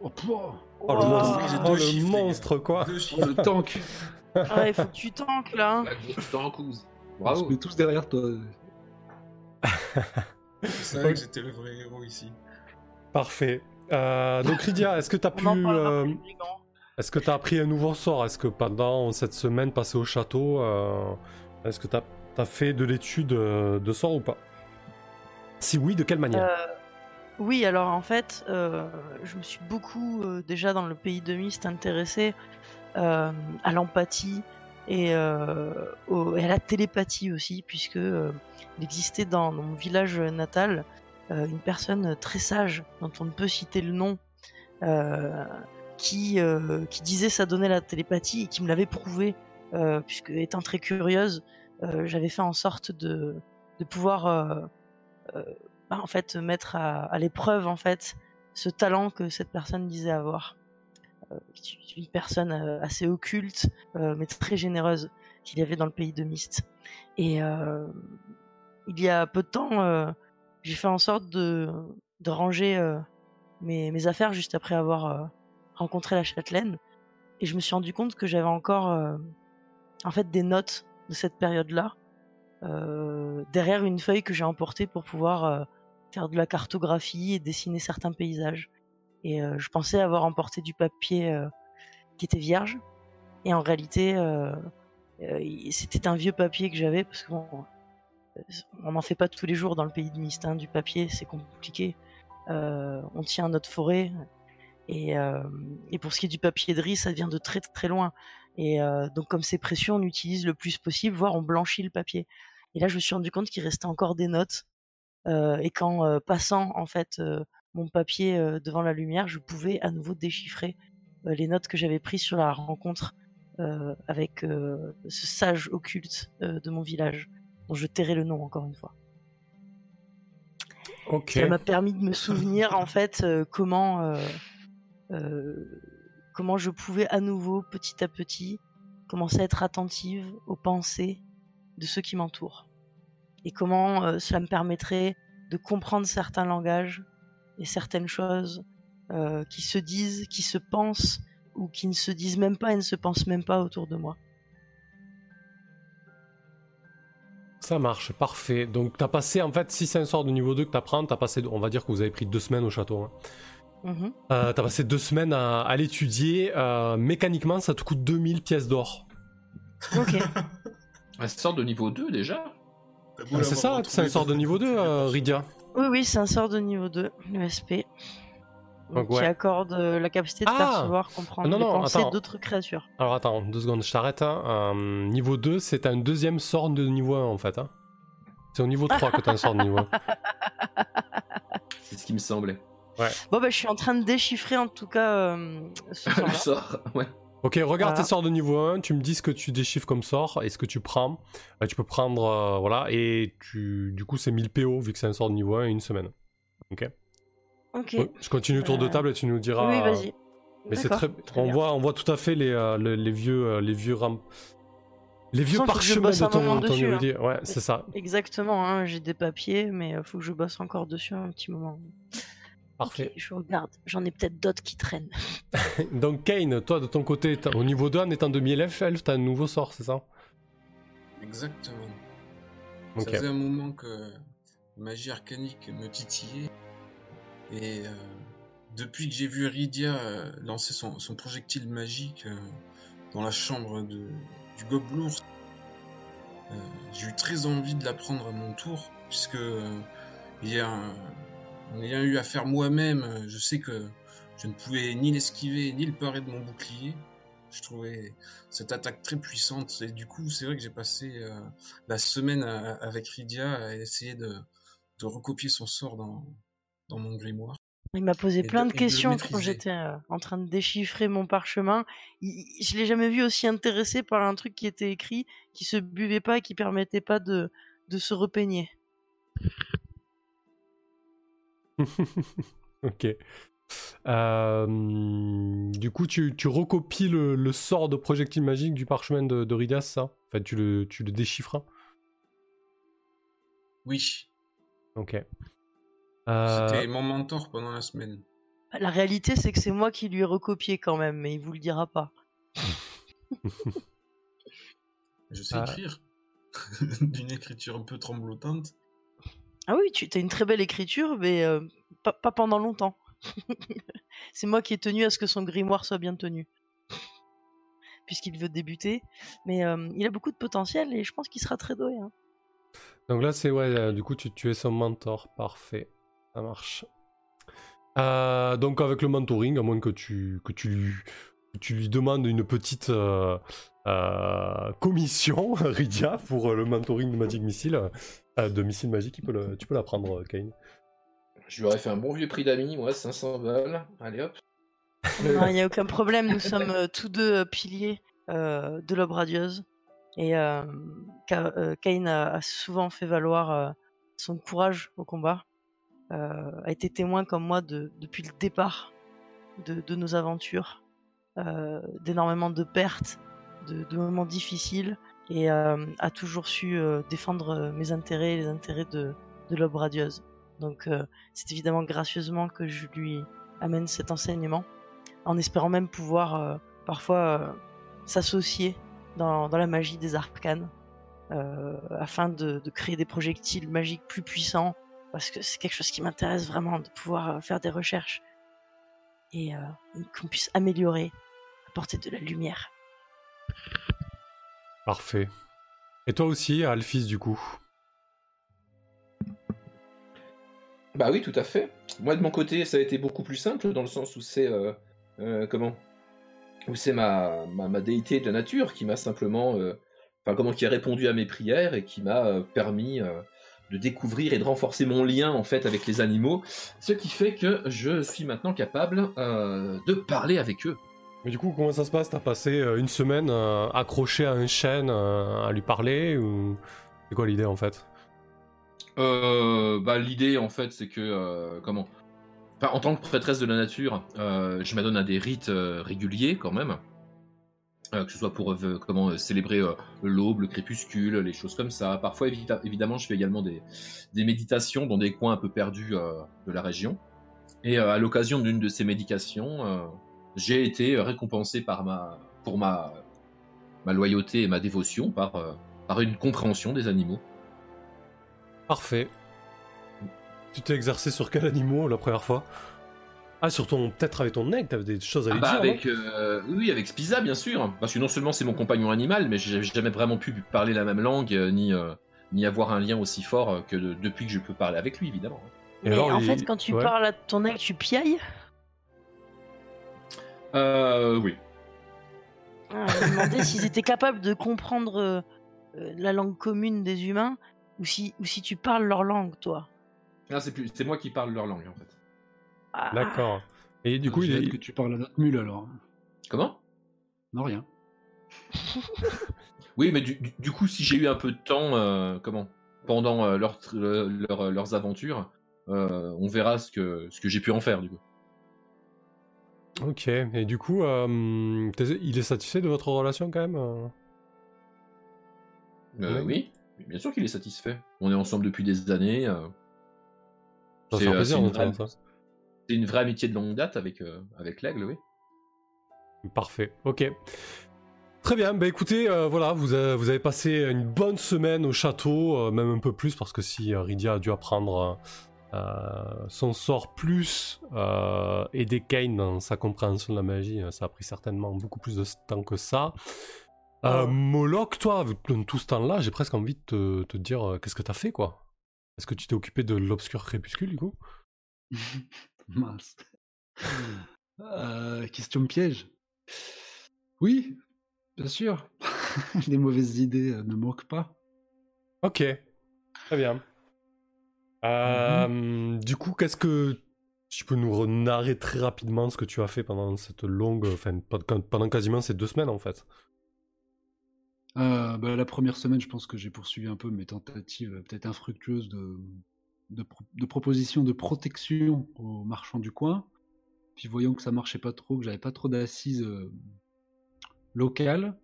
Oh, pouah Oh le Waouh. monstre, oh, deux le monstre quoi Deux Oh, chiffres. le tank Ah, il faut que tu tankes là. hein. La grosse tankouse. On se met tous derrière toi. Je savais que j'étais le vrai héros ici. Parfait. Euh, donc Lydia, est-ce que t'as pu... Euh. Est-ce que t'as appris un nouveau sort? Est-ce que pendant cette semaine passée au château, euh, est-ce que t'as as fait de l'étude euh, de sort ou pas? Si oui, de quelle manière? Euh, oui, alors en fait, euh, je me suis beaucoup euh, déjà dans le pays de Mist intéressé euh, à l'empathie et, euh, et à la télépathie aussi, puisque euh, il existait dans, dans mon village natal euh, une personne très sage dont on ne peut citer le nom. euh, qui, euh, qui disait ça donnait la télépathie et qui me l'avait prouvé, puisque étant très curieuse, j'avais fait en sorte de, de pouvoir bah, en fait mettre à, à l'épreuve en fait ce talent que cette personne disait avoir. Une personne euh, assez occulte euh, mais très généreuse qu'il y avait dans le pays de Mist. Et euh, il y a peu de temps, j'ai fait en sorte de, ranger mes, affaires juste après avoir rencontré la châtelaine. Et je me suis rendu compte que j'avais encore en fait des notes de cette période-là derrière une feuille que j'ai emportée pour pouvoir faire de la cartographie et dessiner certains paysages. Et euh, je pensais avoir emporté du papier euh, qui était vierge. Et en réalité, euh, c'était un vieux papier que j'avais parce qu'on on n'en fait pas tous les jours dans le pays de Mist. hein, du papier, c'est compliqué. On tient notre forêt. Et, pour ce qui est du papier de riz, ça vient de très très loin. Et donc comme c'est précieux, on utilise le plus possible, voire on blanchit le papier. Et là, je me suis rendu compte qu'il restait encore des notes. Et qu'en passant en fait mon papier euh, devant la lumière, je pouvais à nouveau déchiffrer euh, les notes que j'avais prises sur la rencontre euh, avec ce sage occulte de mon village, dont je tairai le nom encore une fois. Ça m'a permis de me souvenir en fait comment comment je pouvais à nouveau petit à petit commencer à être attentive aux pensées de ceux qui m'entourent et comment euh, cela me permettrait de comprendre certains langages et certaines choses euh, qui se disent, qui se pensent ou qui ne se disent même pas et ne se pensent même pas autour de moi. Ça marche, parfait. Donc t'as passé, en fait, si c'est un sort de niveau 2 que t'apprends, t'as passé, on va dire que vous avez pris deux semaines au château. hein. Euh, t'as passé deux semaines à, à l'étudier. Euh, mécaniquement, ça te coûte 2000 pièces d'or. Ok. Un sort de niveau 2 déjà? Ah, c'est ça, c'est un sort de niveau 2, euh, Rydia. Oui, oui, c'est un sort de niveau 2, le SP. Donc, qui ouais. accorde euh, la capacité de Ah percevoir, comprendre Non, les non, pensées attends. d'autres créatures. Alors attends, deux secondes, je t'arrête. hein. Euh, niveau 2, c'est un deuxième sort de niveau 1 en fait. hein. C'est au niveau 3 que t'as un sort de niveau 1. C'est ce qui me semblait. Bon, bah, je suis en train de déchiffrer en tout cas euh, ce Le sort-là. sort, ouais. Ok, regarde Voilà. tes sorts de niveau 1, tu me dis ce que tu déchiffres comme sort et ce que tu prends. Euh, tu peux prendre, euh, voilà, et tu, du coup c'est 1000 PO vu que c'est un sort de niveau 1 et une semaine. Ok. Ok. Ouais, je continue le tour de Euh, table et tu nous diras. oui, vas-y. Mais c'est très, on bien. voit, on voit tout à fait les, le- les vieux, les vieux ram- les vieux parchemins de ton, ton dessus, hein. Ouais, c'est ça. Exactement, hein, j'ai des papiers, mais il faut que je bosse encore dessus un petit moment. Parfait. Je regarde, j'en ai peut-être d'autres qui traînent. Donc Kane, toi de ton côté, au niveau 2, en étant demi-elfe, elfe, t'as un nouveau sort, c'est ça? Exactement. Ok. Ça faisait un moment que magie arcanique me titillait. Et euh, depuis que j'ai vu Rydia euh, lancer son, son projectile magique euh, dans la chambre de, du gobelours, euh, j'ai eu très envie de l'apprendre à mon tour, puisque euh, il y a un- en ayant eu à faire moi-même, euh, je sais que je ne pouvais ni l'esquiver ni le parer de mon bouclier. Je trouvais cette attaque très puissante et du coup c'est vrai que j'ai passé euh, la semaine à- avec Rydia à essayer de, de recopier son sort dans, dans mon grimoire. Il m'a posé Et plein de questions quand j'étais euh, en train de déchiffrer mon parchemin. Il- il- je l'ai jamais vu aussi intéressé par un truc qui était écrit, qui se buvait pas et qui permettait pas de, de se repeigner. ok. Euh, du coup, tu, tu recopies le, le sort de projectile magique du parchemin de, de Ridas, ça? Enfin, tu le, tu le déchiffres hein? Oui, Ok. Euh, c'était mon mentor pendant la semaine. La réalité, c'est que c'est moi qui lui ai recopié quand même, mais il vous le dira pas. Je sais Ah. écrire. D'une écriture un peu tremblotante. Ah oui, tu as une très belle écriture, mais euh, pas, pendant longtemps. c'est moi qui ai tenu à ce que son grimoire soit bien tenu. Puisqu'il veut débuter. Mais euh, il a beaucoup de potentiel et je pense qu'il sera très doué. hein. Donc là, c'est ouais, euh, du coup, tu, es son mentor. Parfait. Ça marche. Donc, avec le mentoring, à moins que tu, que tu, lui, que tu lui demandes une petite commission, Rydia, pour le mentoring de Magic Missile, euh, de Missile Magique, tu peux, le- tu peux la prendre, euh, Kane. Je lui aurais fait un bon vieux prix d'amis, moi, 500 balles. Allez hop. Non, il n'y a aucun problème. Nous sommes euh, tous deux euh, piliers euh, de l'aube radieuse. Et Ka- Kane a, a souvent fait valoir euh, son courage au combat. Euh, a été témoin comme moi de, depuis le départ de, de nos aventures, euh, d'énormément de pertes, de, de moments difficiles, et euh, a toujours su euh, défendre euh, mes intérêts et les intérêts de, de l'aube radieuse. Donc c'est évidemment gracieusement que je lui amène cet enseignement, en espérant même pouvoir parfois s'associer dans, la magie des arcanes, afin de, créer des projectiles magiques plus puissants, parce que c'est quelque chose qui m'intéresse vraiment, de pouvoir faire des recherches et qu'on puisse améliorer, apporter de la lumière. Parfait. Et toi aussi, Alphys, du coup? Bah oui, tout à fait. Moi, de mon côté, ça a été beaucoup plus simple, dans le sens où c'est... euh, euh, comment? Où c'est ma, ma, déité de la nature qui m'a simplement... euh, Enfin, comment qui a répondu à mes prières et qui m'a permis de découvrir et de renforcer mon lien, en fait, avec les animaux. Ce qui fait que je suis maintenant capable de parler avec eux. Mais du coup, comment ça se passe? T'as passé euh, une semaine euh, accroché à un chêne euh, à lui parler ou c'est quoi l'idée en fait? Bah, l'idée en fait c'est que comment? Enfin, en tant que prêtresse de la nature, je m'adonne à des rites réguliers quand même, que ce soit pour comment célébrer l'aube, le crépuscule, les choses comme ça. Parfois évi- évidemment je fais également des, des méditations dans des coins un peu perdus de la région. Et à l'occasion d'une de ces méditations, j'ai été récompensé par ma pour ma ma loyauté et ma dévotion par euh, par une compréhension des animaux. Parfait. Tu t'es exercé sur quel animal la première fois? Ah, sur ton. Peut-être avec ton aigle, t'avais des choses à Ah lui bah dire. avec, euh, oui, avec Spiza, bien sûr. Parce que non seulement c'est mon compagnon animal, mais j'ai jamais vraiment pu parler la même langue, euh, ni, euh, ni avoir un lien aussi fort euh, que de- depuis que je peux parler avec lui, évidemment. Et Mais alors, en il- fait, quand tu ouais. parles à ton aigle, tu piailles? Euh, oui. Ah, Je me demandais s'ils étaient capables de comprendre euh, euh, la langue commune des humains ou si, ou si tu parles leur langue, toi. Ah, c'est plus- c'est moi qui parle leur langue, en fait. Ah, D'accord. Et du coup, il est. que tu parles à notre mule alors. Comment? Non, rien. Oui, mais du, du- coup, si j'ai eu un peu de temps, euh, comment? Pendant euh, leur, leur- leurs aventures, euh, on verra ce que, ce que j'ai pu en faire, du coup. Ok. Et du coup, euh, il est satisfait de votre relation quand même euh Euh, Oui. bien sûr qu'il est satisfait. On est ensemble depuis des années. euh, Ça c'est, fait euh, c'est une vraie- une vraie amitié de longue date avec, avec l'aigle, oui. Parfait, ok. Très bien, bah écoutez, euh, voilà, vous avez, vous avez passé une bonne semaine au château, euh, même un peu plus, parce que si Rydia a dû apprendre son sort plus euh, aider Kane dans sa compréhension de la magie, euh, ça a pris certainement beaucoup plus de temps que ça. Euh. Moloch, toi, tout ce temps-là, j'ai presque envie de te, te dire euh, qu'est-ce que t'as fait, quoi? Est-ce que tu t'es occupé de l'obscur crépuscule, du coup? Mince. Euh, question piège. Oui, bien sûr. Les mauvaises idées euh, ne manquent pas. Ok, très bien. Euh, Du coup, qu'est-ce que tu peux nous narrer très rapidement ce que tu as fait pendant cette longue, enfin pendant quasiment ces deux semaines en fait? Euh, bah, la première semaine, je pense que j'ai poursuivi un peu mes tentatives euh, peut-être infructueuses de, de, pro- de propositions de protection aux marchands du coin. Puis voyant que ça marchait pas trop, que j'avais pas trop d'assises euh, locales,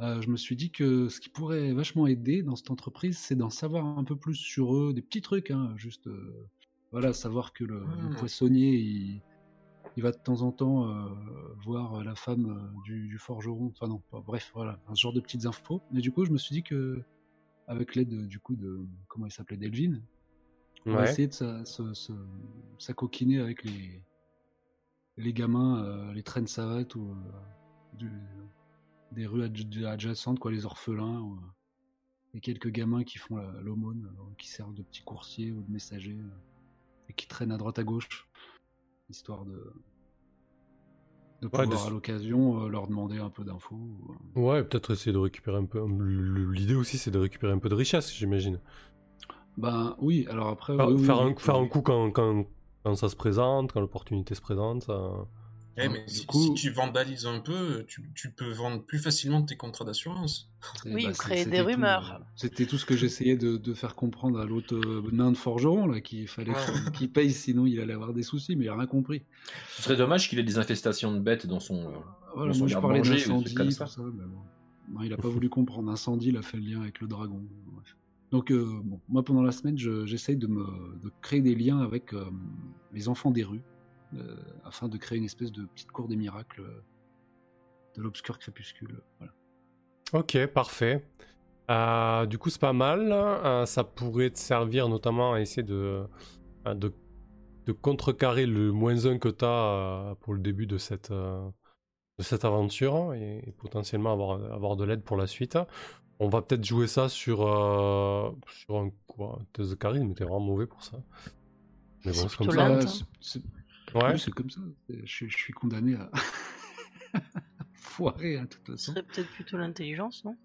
euh, je me suis dit que ce qui pourrait vachement aider dans cette entreprise, c'est d'en savoir un peu plus sur eux, des petits trucs, hein, juste euh, voilà, savoir que le, le Hmm. poissonnier, il, il va de temps en temps euh, voir la femme du, du forgeron. Enfin non, pas- bref, voilà, un genre de petites infos. Mais du coup, je me suis dit que avec l'aide du coup de comment il s'appelait Delvin, on va essayer de sa- s'acoquiner avec les les gamins, les traînes savates ou du- des rues adj- adjacentes, quoi, les orphelins. Ou, euh, et quelques gamins qui font la- l'aumône, euh, qui servent de petits coursiers ou de messagers, euh, et qui traînent à droite à gauche, histoire de, de Ouais, pouvoir de- à l'occasion euh, leur demander un peu d'infos. ou. Ouais, peut-être essayer de récupérer un peu. le- L'idée aussi, c'est de récupérer un peu de richesse, j'imagine. Ben oui, alors après. Faire, oui, oui, faire oui, un, faire un coup quand, quand, quand ça se présente, quand l'opportunité se présente. ça- Eh, mais Du si, coup- si tu vandalises un peu, tu, tu peux vendre plus facilement tes contrats d'assurance. Et Oui, bah, créer des rumeurs. euh, C'était tout ce que j'essayais de, de faire comprendre à l'autre euh, nain de forgeron, là, qu'il fallait Ouais. qu'il paye, sinon il allait avoir des soucis, mais il a rien compris. Ce serait dommage qu'il ait des infestations de bêtes dans son. euh, Voilà, Dans son moi je parlais d'incendie, trucs comme tout ça. ça, mais bon. Non, il a pas voulu comprendre. Incendie, il a fait le lien avec le dragon. Bref. Donc, euh, bon, moi pendant la semaine, je- j'essaye de, me, de créer des liens avec euh, les enfants des rues, afin de créer une espèce de petite cour des miracles euh, de l'obscur crépuscule. Voilà. Ok, parfait. Euh, du coup, c'est pas mal. Euh, ça pourrait te servir notamment à essayer de, euh, de, de contrecarrer le moins 1 que tu as pour le début de cette, euh, de cette aventure et, et potentiellement avoir, avoir de l'aide pour la suite. On va peut-être jouer ça sur, euh, sur un quoi, un test de charisme, mais t'es vraiment mauvais pour ça. Mais bon, C'est comme ça. C'est- c'est- Ouais. c'est comme ça. C'est- Je, suis- je suis condamné à foirer, hein, de toute Ce façon. serait peut-être plutôt l'intelligence, non?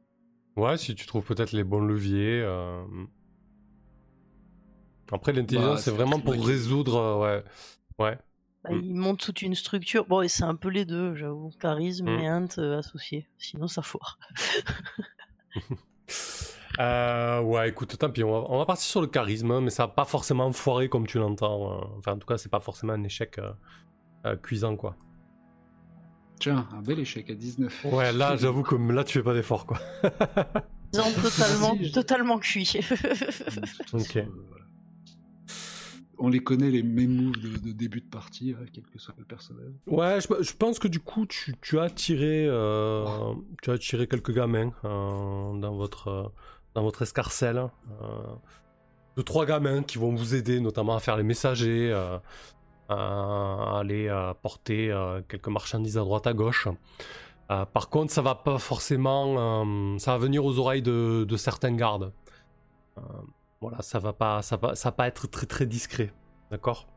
Ouais, si tu trouves peut-être les bons leviers. euh, Après, l'intelligence, Bah, c'est c'est- vraiment c'est pour vrai résoudre. euh, ouais. Ouais. Bah, Mm. Il monte toute une structure. Bon, et c'est un peu les deux, j'avoue. Charisme Mm. et int euh, associés. Sinon, ça foire. Euh, ouais, écoute, tant pis, on va, on va partir sur le charisme, hein, mais ça va pas forcément foirer comme tu l'entends. euh. Enfin, en tout cas, c'est pas forcément un échec euh, euh, cuisant, quoi. Tiens, un bel échec à 19. Ouais, là, j'avoue que là, tu fais pas d'effort, quoi. Ils ont totalement, Si, je- totalement cuit. Ok. On les connaît, les mêmes moves de, de début de partie, hein, quel que soit le personnage. Ouais, je, je pense que du coup, tu, tu as tiré, euh, tu as tiré quelques gamins euh, dans votre euh, dans votre escarcelle. euh, de trois gamins qui vont vous aider, notamment à faire les messagers, euh, à aller euh, porter quelques marchandises à droite à gauche. Par contre, ça va pas forcément, ça va venir aux oreilles de, de certains gardes. Voilà, ça va pas, ça va, pas être très très discret, d'accord?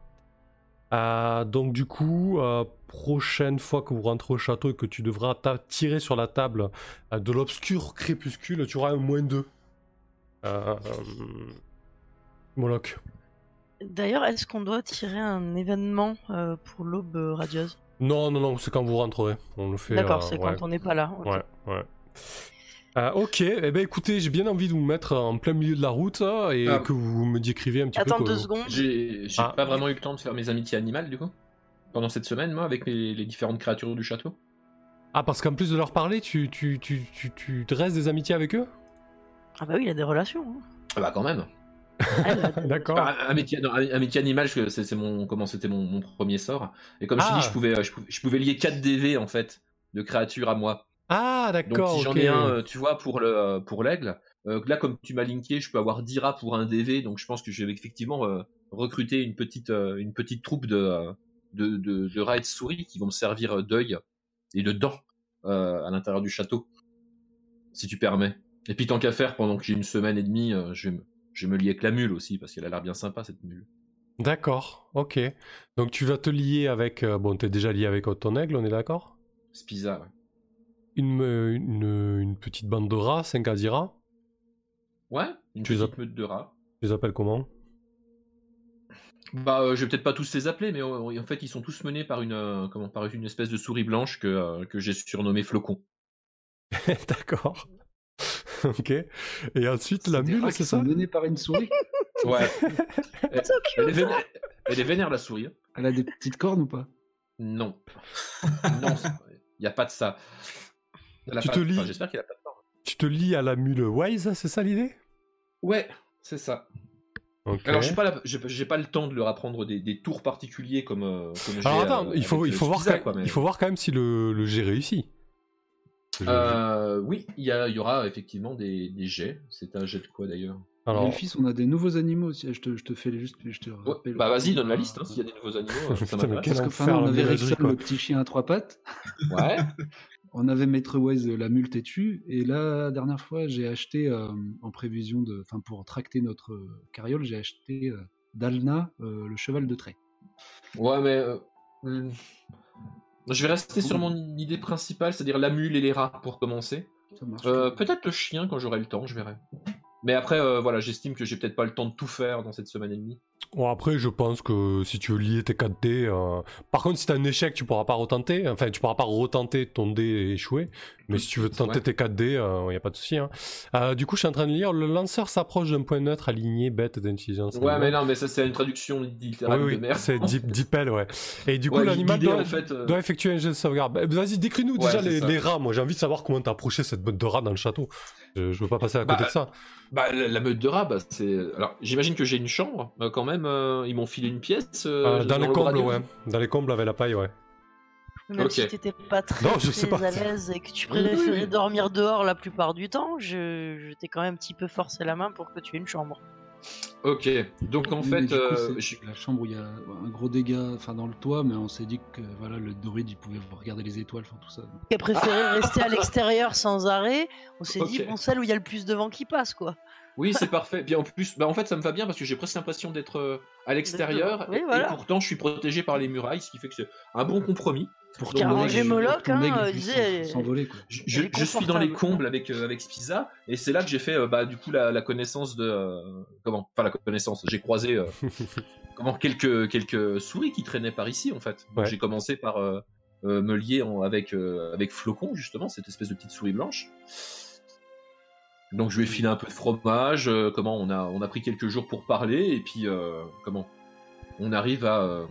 Donc du coup, prochaine fois que vous rentrez au château et que tu devras tirer sur la table de l'obscur crépuscule, tu auras un moins 2. Euh, euh, Moloch. D'ailleurs, est-ce qu'on doit tirer un événement euh, pour l'aube euh, radieuse? Non, non, non, c'est quand vous rentrerez. On le fait. D'accord, euh, c'est ouais. quand on n'est pas là. ok. Ouais, ouais. Euh, ok, eh ben écoutez, j'ai bien envie de vous mettre en plein milieu de la route et Ah. que vous me décriviez un petit Attends peu. deux que- secondes. J'ai j'ai Ah. pas vraiment eu le temps de faire mes amitiés animales, du coup, pendant cette semaine, moi, avec les, les différentes créatures du château. Ah, parce qu'en plus de leur parler, tu, tu, tu, tu, tu dresses des amitiés avec eux? Ah bah oui, il a des relations. hein. Ah bah quand même. Elle a des- D'accord. Un métier, non, un- un métier animal, c'est mon, comment c'était mon, mon premier sort. Et comme je Ah. te dis, je pouvais, je pouvais, je pouvais lier 4 DV en fait de créatures à moi. Ah, Donc d'accord. si j'en ai un, euh, tu vois, pour le, pour l'aigle. euh, là, comme tu m'as linké, je peux avoir 10 rats pour un DV. Donc je pense que je vais effectivement euh, recruter une petite, euh, une petite troupe de, euh, de, de, de rats et de souris qui vont me servir d'œil et de dents euh, à l'intérieur du château, si tu permets. Et puis tant qu'à faire, pendant que j'ai une semaine et demie, euh, je vais me, je vais me lier avec la mule aussi parce qu'elle a l'air bien sympa cette mule. D'accord, ok. Donc tu vas te lier avec... euh, bon, t'es déjà lié avec ton aigle, on est d'accord? Spiza, ouais. une, une, une petite bande de rats, 5 à 10 rats. Ouais, une Tu petite meute de rats. Tu les appelles comment? Bah, euh, je vais peut-être pas tous les appeler, mais euh, en fait, ils sont tous menés par une, euh, comment, par une espèce de souris blanche que, que j'ai surnommée Flocon. D'accord. ok. Et ensuite, la mule, c'est ça menés par une souris. Ouais. elle, est vénère, elle est vénère, la souris. hein. Elle a des petites cornes ou pas? Non. non, il n'y a pas de ça. Elle a Tu pas- te enfin, lis- J'espère qu'elle a pas de ça. Tu te lis à la mule Wise, c'est ça l'idée? Ouais, c'est ça. Alors, j'ai pas, la- j'ai j'ai pas le temps de leur apprendre des, des tours particuliers comme, euh, comme. Alors attends, euh, il faut, il, faut voir quand, quoi, mais- il faut voir quand même si le, le jet réussit. Euh, oui, il y, a- il y aura effectivement des, des jets. C'est un jet de quoi d'ailleurs Alors, fils, on a des nouveaux animaux aussi. Je te, je te fais juste. Je te Ouais, rappelle. Bah vas-y, donne la liste, hein, s'il y a des nouveaux animaux, euh, ça Putain, mais Parce que enfin, on avait Rexon, le petit chien à trois pattes. Ouais. On avait Maître Wise, la mule têtue. Et là, la dernière fois, j'ai acheté, euh, en prévision de. Enfin, pour tracter notre euh, carriole, j'ai acheté euh, Dalna, euh, le cheval de trait. Ouais, mais. Je vais rester sur mon idée principale, c'est-à-dire la mule et les rats pour commencer. Euh, peut-être le chien quand j'aurai le temps, je verrai. Mais après, euh, voilà, j'estime que j'ai peut-être pas le temps de tout faire dans cette semaine et demie. Bon, après, je pense que si tu veux lier tes 4D. euh, Par contre, si t'as un échec, tu pourras pas retenter. Enfin, tu pourras pas retenter ton dé et échouer. Mais si tu veux tenter Ouais. tes 4D, il n'y a pas de souci. hein. Euh, du coup, je suis en train de lire le lanceur s'approche d'un point neutre aligné bête d'intelligence. Ouais, mais non, mais ça, c'est une traduction Oui, littérale de oui, merde. c'est Deep- Deepel, ouais. Et du coup, Ouais, l'animal doit, en fait, euh, doit effectuer un jet de sauvegarde. Bah, Vas-y, décris-nous Ouais, déjà les, rats. Moi, j'ai envie de savoir comment t'as approché cette botte de rats dans le château. Je, je veux pas passer à côté Bah, de ça. Bah, la, la meute de rats, bah, c'est. Alors, j'imagine que j'ai une chambre, euh, quand même. Euh, ils m'ont filé une pièce. euh, Euh, dans les le combles, ouais. Dans les combles avec la paille, ouais. Même Ok. si t'étais pas très, Non, je très sais pas. à l'aise et que tu Oui, oui, préférais oui. dormir dehors la plupart du temps, je, je t'ai quand même un petit peu forcé la main pour que tu aies une chambre. Ok, donc en Oui, fait, coup, euh, c'est je- la chambre où il y a un gros dégât enfin, dans le toit, mais on s'est dit que voilà, le doride, il pouvait regarder les étoiles, enfin tout ça. Qui a préféré rester à l'extérieur sans arrêt. On s'est dit, bon, celle où il y a le plus de vent qui passe, quoi. Oui, c'est parfait. Bien en plus, bah, en fait, ça me va bien parce que j'ai presque l'impression d'être euh, à l'extérieur Oui, et, voilà. et pourtant, je suis protégé par les murailles, ce qui fait que c'est un bon compromis. Pour Donc, Car hein, euh, s'envoler. Je, je- suis dans les combles avec, euh, avec Spiza et c'est là que j'ai fait euh, bah, du coup la, la connaissance de euh, comment enfin la connaissance j'ai croisé euh, comment quelques quelques souris qui traînaient par ici en fait Ouais. j'ai commencé par euh, euh, me lier en- avec euh, avec Flocon justement cette espèce de petite souris blanche donc je lui ai filé un peu de fromage euh, comment on a on a pris quelques jours pour parler et puis euh, comment on arrive à euh,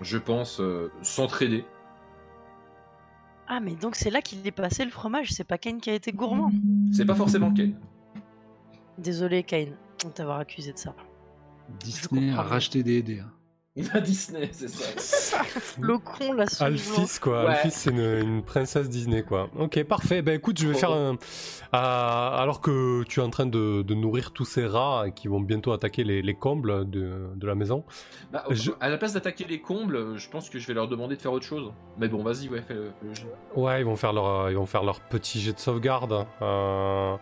je pense euh, s'entraider Ah, mais donc c'est là qu'il est passé le fromage, c'est pas Kane qui a été gourmand. c'est pas forcément cas Désolé, Kane, de t'avoir accusé de ça. Disney a racheté des dés. hein. À Disney c'est ça Le con, la souris blanche. Alphys, quoi. Ouais. Alphys, c'est une, une princesse Disney, quoi. Ok, parfait. Ben écoute, je vais faire un. euh, alors que tu es en train de, de nourrir tous ces rats qui vont bientôt attaquer les, les combles de, de la maison. Bah, Je- À la place d'attaquer les combles, je pense que je vais leur demander de faire autre chose. Mais bon, vas-y, ouais, fais le, le jeu. Ouais, ils vont faire leur, ils vont faire leur petit jet de sauvegarde euh,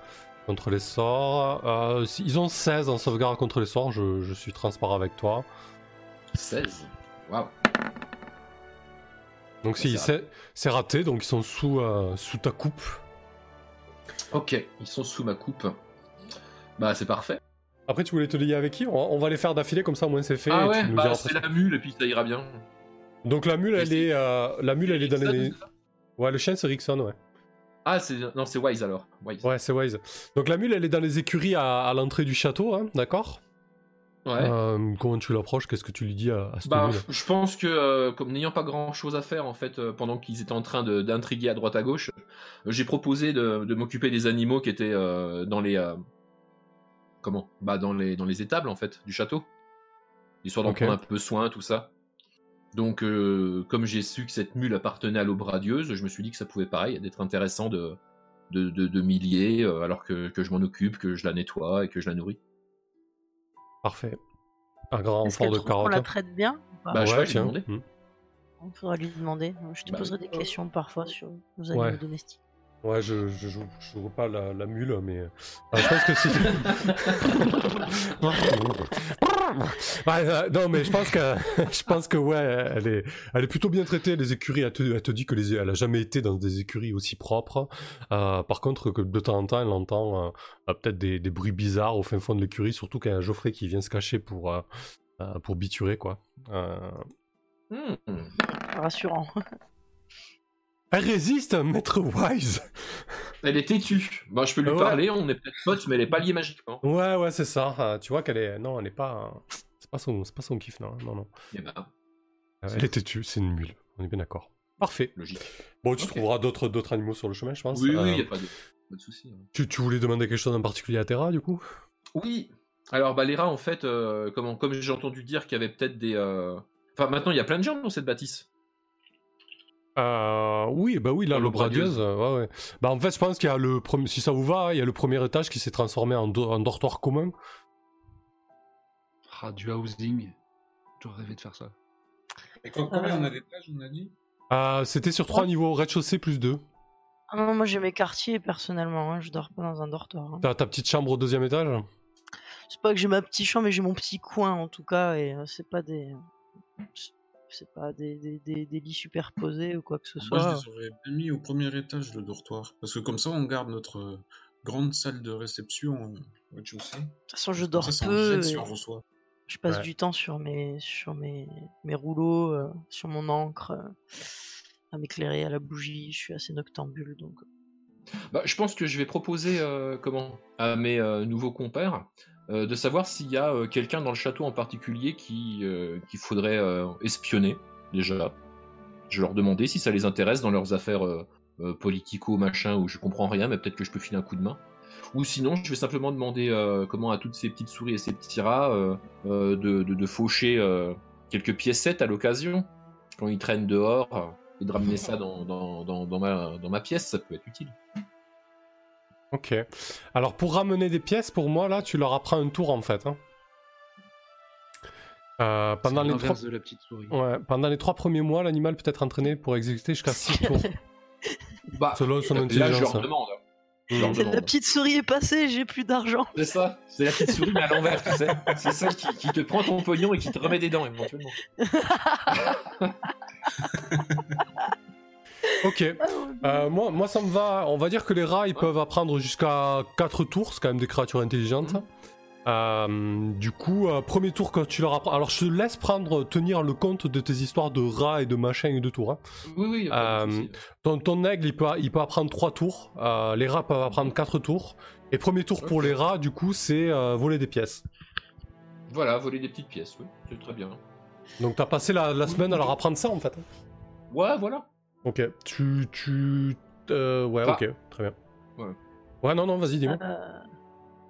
contre les sorts. Euh, ils ont 16 en sauvegarde contre les sorts, je, je suis transparent avec toi. 16. Waouh. Donc si, c'est raté, donc ils sont sous, euh, sous ta coupe. Ok, ils sont sous ma coupe. Bah, c'est parfait. Après, tu voulais te lier avec qui? On, on va les faire d'affilée, comme ça au moins c'est fait. ah ouais, bah, c'est la mule et puis ça ira bien. Donc la mule, Et elle est, euh, la mule, elle est dans les. Ouais, le chien c'est Rickson, ouais. Ah, c'est non, c'est Wise alors. Wise. Ouais, c'est Wise. Donc la mule, elle est dans les écuries à, à l'entrée du château, hein, d'accord? Ouais. Euh, Comment tu l'approches? Qu'est-ce que tu lui dis à, à cette Bah, je pense que, euh, comme n'ayant pas grand chose à faire, en fait, euh, pendant qu'ils étaient en train d'intriguer à droite à gauche, j'ai proposé de, de m'occuper des animaux qui étaient dans les. comment? Bah, dans les, dans les étables, en fait, du château. Histoire d'en Ok. prendre un peu soin, tout ça. Donc, comme j'ai su que cette mule appartenait à l'aube radieuse, je me suis dit que ça pouvait, pareil, d'être intéressant de, de, de, de euh, alors que, que je m'en occupe, que je la nettoie et que je la nourris. Parfait. Un grand qu'elle de carotte. la traite bien ou pas Bah, je ouais, vais lui tiens. demander. Hmm. Il faudra lui demander. Je te Bah, poserai des oui. questions parfois sur nos animaux Ouais. domestiques. Ouais, je, je, joue, je joue pas la, la mule, mais. euh, je pense que si. Ouais, euh, non, mais je pense que, je pense que ouais, elle est, elle est plutôt bien traitée. Les écuries, elle te, elle te dit que les, elle a jamais été dans des écuries aussi propres. Euh, par contre, que de temps en temps, elle entend euh, peut-être des, des bruits bizarres au fin fond de l'écurie, surtout quand il y a Geoffrey qui vient se cacher pour, pour biturer, quoi. Euh, Hmm. Rassurant. Elle résiste, maître Wise Elle est têtue. Bon, je peux lui Ouais. parler, on est peut-être potes, mais elle est pas liée magiquement. Ouais, ouais, c'est ça. Euh, tu vois qu'elle est... Non, elle est pas... C'est pas son, pas son kiff, non. Non, non. Eh ben, Euh, Elle est têtue, c'est une mule. On est bien d'accord. Parfait. logique. Bon, tu trouveras d'autres, d'autres animaux sur le chemin, je pense. Oui, Euh, oui, y a pas de, pas de souci. hein. tu, tu voulais demander quelque chose en particulier à Terra, du coup? Oui. Alors, bah, les rats, en fait, comment, comme j'ai entendu dire qu'il y avait peut-être des. Enfin, maintenant, il y a plein de gens dans cette bâtisse. Euh, oui, bah oui, là, le bradieuse, ouais, ouais. Bah, en fait, je pense qu'il y a le premier, si ça vous va, il y a le premier étage qui s'est transformé en, do- en dortoir commun. Ah, du housing. J'aurais rêvé de faire ça. Et quand, combien on a d'étages, on a dit? Euh, C'était sur trois niveaux, rez-de-chaussée plus deux. Ah non, moi j'ai mes quartiers personnellement, hein, je dors pas dans un dortoir. hein. T'as ta petite chambre au deuxième étage? C'est pas que j'ai ma petite chambre, mais j'ai mon petit coin en tout cas, et euh, c'est pas des. C'est pas des, des, des- des lits superposés ou quoi que ce Moi, soit. je les aurais bien mis au premier étage, le dortoir. Parce que comme ça, on garde notre euh, grande salle de réception euh, au rez-de-chaussée. De toute façon, je dors ça, peu. jette si et on reçoit. Je passe Ouais. du temps sur mes, sur mes, mes rouleaux, euh, sur mon encre, euh, à m'éclairer à la bougie. Je suis assez noctambule donc. Bah, je pense que je vais proposer euh, comment? À mes euh, nouveaux compères euh, de savoir s'il y a euh, quelqu'un dans le château en particulier qui euh, qu'il faudrait euh, espionner déjà. Je leur demander si ça les intéresse dans leurs affaires euh, euh, politico machin où je comprends rien, mais peut-être que je peux filer un coup de main. Ou sinon, je vais simplement demander euh, comment à toutes ces petites souris et ces petits rats euh, euh, de, de, faucher euh, quelques piécettes à l'occasion quand ils traînent dehors euh, et de ramener ça dans, dans, dans ma, dans ma pièce, ça peut être utile. Ok. Alors, pour ramener des pièces, pour moi, là, tu leur apprends un tour, en fait. hein. Euh, pendant, les trois... l'inverse de la petite souris. ouais, pendant les trois premiers mois, l'animal peut être entraîné pour exécuter jusqu'à 6 tours. Bah, Selon son là, je intelligence. leur demande. Je leur demande. La petite souris est passée, j'ai plus d'argent. C'est ça, c'est la petite souris mais à l'envers, tu sais. C'est celle qui, qui te prend ton pognon et qui te remet des dents éventuellement. Ok. Euh, moi, moi, ça me va. On va dire que les rats, ils peuvent apprendre jusqu'à 4 tours. C'est quand même des créatures intelligentes. Mhm. Euh, du coup, euh, premier tour que tu leur apprends. Alors, je te laisse prendre, tenir le compte de tes histoires de rats et de machins et de tours. hein. Oui, oui, y a. Ton, ton aigle, il peut, il peut apprendre 3 tours. Les rats peuvent apprendre 4 tours. Et premier tour pour les rats, du coup, c'est voler des pièces. Voilà, voler des petites pièces, oui, c'est très bien. Donc, t'as passé la, la semaine à leur apprendre ça, en fait. Ouais, voilà. Ok. Tu. tu euh, ouais, ok. Très bien. Ouais. Ouais, non, non, vas-y, dis-moi. Euh,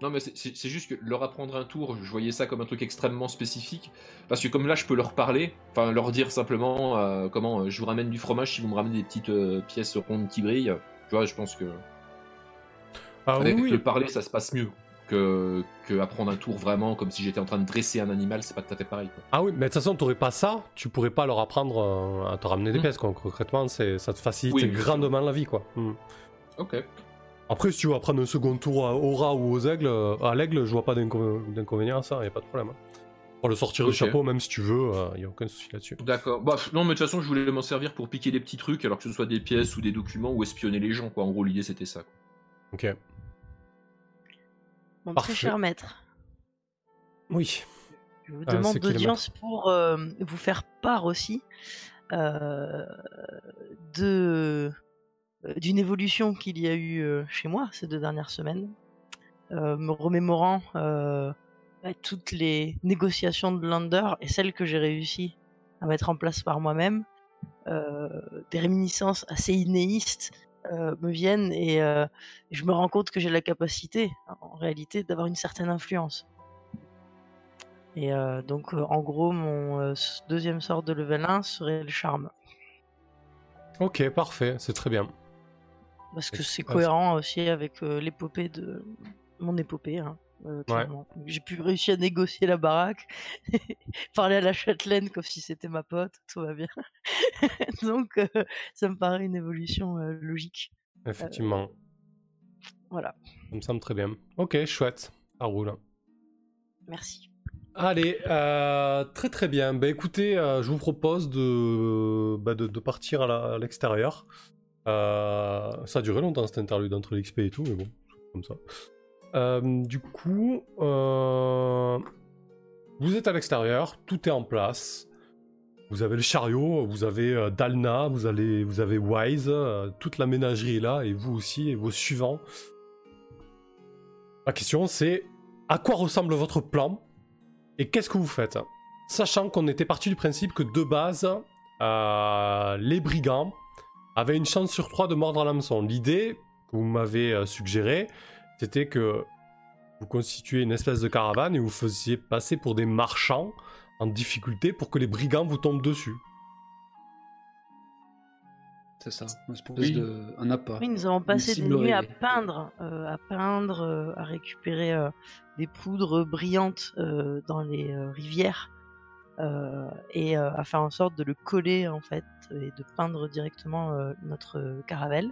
Non, mais c'est- juste que leur apprendre un tour, je voyais ça comme un truc extrêmement spécifique. Parce que comme là, je peux leur parler, enfin leur dire simplement euh, comment je vous ramène du fromage si vous me ramenez des petites pièces rondes qui brillent. Tu vois, je pense que Ah, avec oui. le parler, ça se passe mieux que, que apprendre un tour vraiment comme si j'étais en train de dresser un animal. C'est pas tout à fait pareil. quoi. Ah oui, mais de toute façon, t'aurais pas ça, tu pourrais pas leur apprendre euh, à te ramener des Mm. pièces. Quoi. Concrètement, c'est, ça te facilite Oui, grandement la vie, quoi. Mm. Ok. Après, si tu veux apprendre un second tour à- au rat ou aux aigles, euh, à l'aigle, je vois pas d'inco- d'inconvénient à ça, y a pas de problème. hein. Pour le sortir du chapeau, même si tu veux, il y a aucun souci là-dessus. D'accord. Bah, non, mais de toute façon, je voulais m'en servir pour piquer des petits trucs, alors que ce soit des pièces ou des documents ou espionner les gens, quoi. En gros, l'idée c'était ça. quoi. Ok. Mon Parfait. très cher maître, Oui. je vous Ah, demande d'audience pour euh, vous faire part aussi euh, de euh, d'une évolution qu'il y a eu euh, chez moi ces deux dernières semaines, euh, me remémorant euh, bah, toutes les négociations de Lander et celles que j'ai réussi à mettre en place par moi-même. euh, des réminiscences assez inéistes euh, me viennent et euh, je me rends compte que j'ai la capacité, en réalité, d'avoir une certaine influence. Et euh, donc, en gros, mon deuxième sort de level 1 serait le charme. Ok, parfait, c'est très bien. Parce que Et- c'est ah, cohérent aussi avec l'épopée de mon épopée. hein, euh. J'ai pu réussir à négocier la baraque, parler à la châtelaine comme si c'était ma pote, tout va bien. donc, euh, ça me paraît une évolution euh, logique. Effectivement. Voilà, Ça me semble très bien. Ok, chouette. Ça roule. merci. Allez, très très bien. Bah écoutez, je vous propose de, bah, de, de partir à l'extérieur. Ça a duré longtemps cette interlude entre l'XP et tout, mais bon, comme ça. Euh, du coup, euh, Vous êtes à l'extérieur, tout est en place. Vous avez le chariot, vous avez euh, Dalna, vous, avez Wise, toute la ménagerie est là, et vous aussi, et vos suivants. La question c'est à quoi ressemble votre plan et qu'est-ce que vous faites? Sachant qu'on était parti du principe que de base, les brigands avaient une chance sur trois de mordre à l'hameçon. L'idée que vous m'avez suggérée, c'était que vous constituiez une espèce de caravane et vous faisiez passer pour des marchands en difficulté pour que les brigands vous tombent dessus. C'est ça, une espèce Oui. de, un appât. Oui, nous avons passé des nuits à peindre, euh, à peindre, euh, à récupérer euh, des poudres brillantes euh, dans les euh, rivières euh, et euh, à faire en sorte de le coller en fait et de peindre directement euh, notre caravelle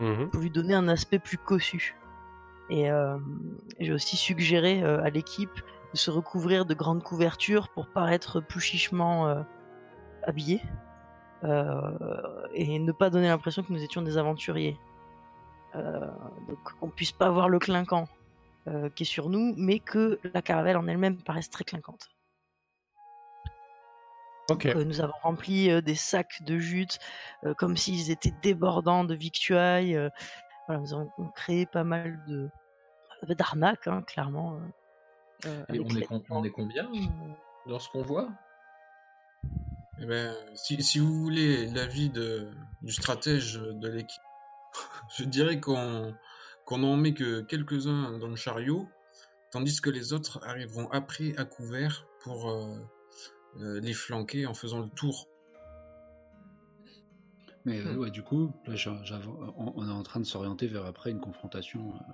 Mhm. pour lui donner un aspect plus cossu. Et euh, j'ai aussi suggéré euh, à l'équipe de se recouvrir de grandes couvertures pour paraître plus chichement euh, habillés et ne pas donner l'impression que nous étions des aventuriers. Donc qu'on puisse pas voir le clinquant qui est sur nous, mais que la caravelle en elle-même paraisse très clinquante. Donc, euh, nous avons rempli euh, des sacs de jute euh, comme s'ils étaient débordants de victuailles. Voilà, nous avons créé pas mal de d'arnaques, hein, clairement. euh, euh, Et on est, on est combien euh, dans ce qu'on voit? Eh ben, si, si vous voulez l'avis de, du stratège de l'équipe, je dirais qu'on qu'on n'en met que quelques-uns dans le chariot, tandis que les autres arriveront après à couvert pour euh, les flanquer en faisant le tour. Mais euh, Hmm. ouais, du coup, là, on, on est en train de s'orienter vers après une confrontation euh,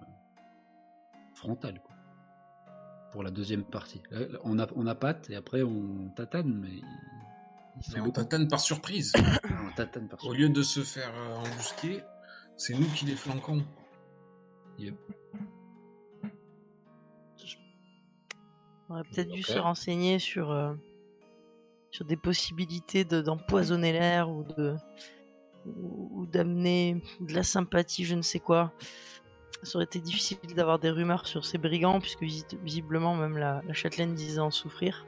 frontale. Quoi. Pour la deuxième partie. Là, on, a, on a patte et après on tatane, mais ils, ils sont Mais on tatane par surprise. on tatane par Au lieu de se faire euh, embusquer, c'est nous qui les flanquons. Yep. On aurait peut-être dû se renseigner sur, euh, sur des possibilités de- d'empoisonner l'air ou de ou, ou d'amener de la sympathie, je ne sais quoi. Ça aurait été difficile d'avoir des rumeurs sur ces brigands, puisque visi- visiblement même la, la châtelaine disait en souffrir.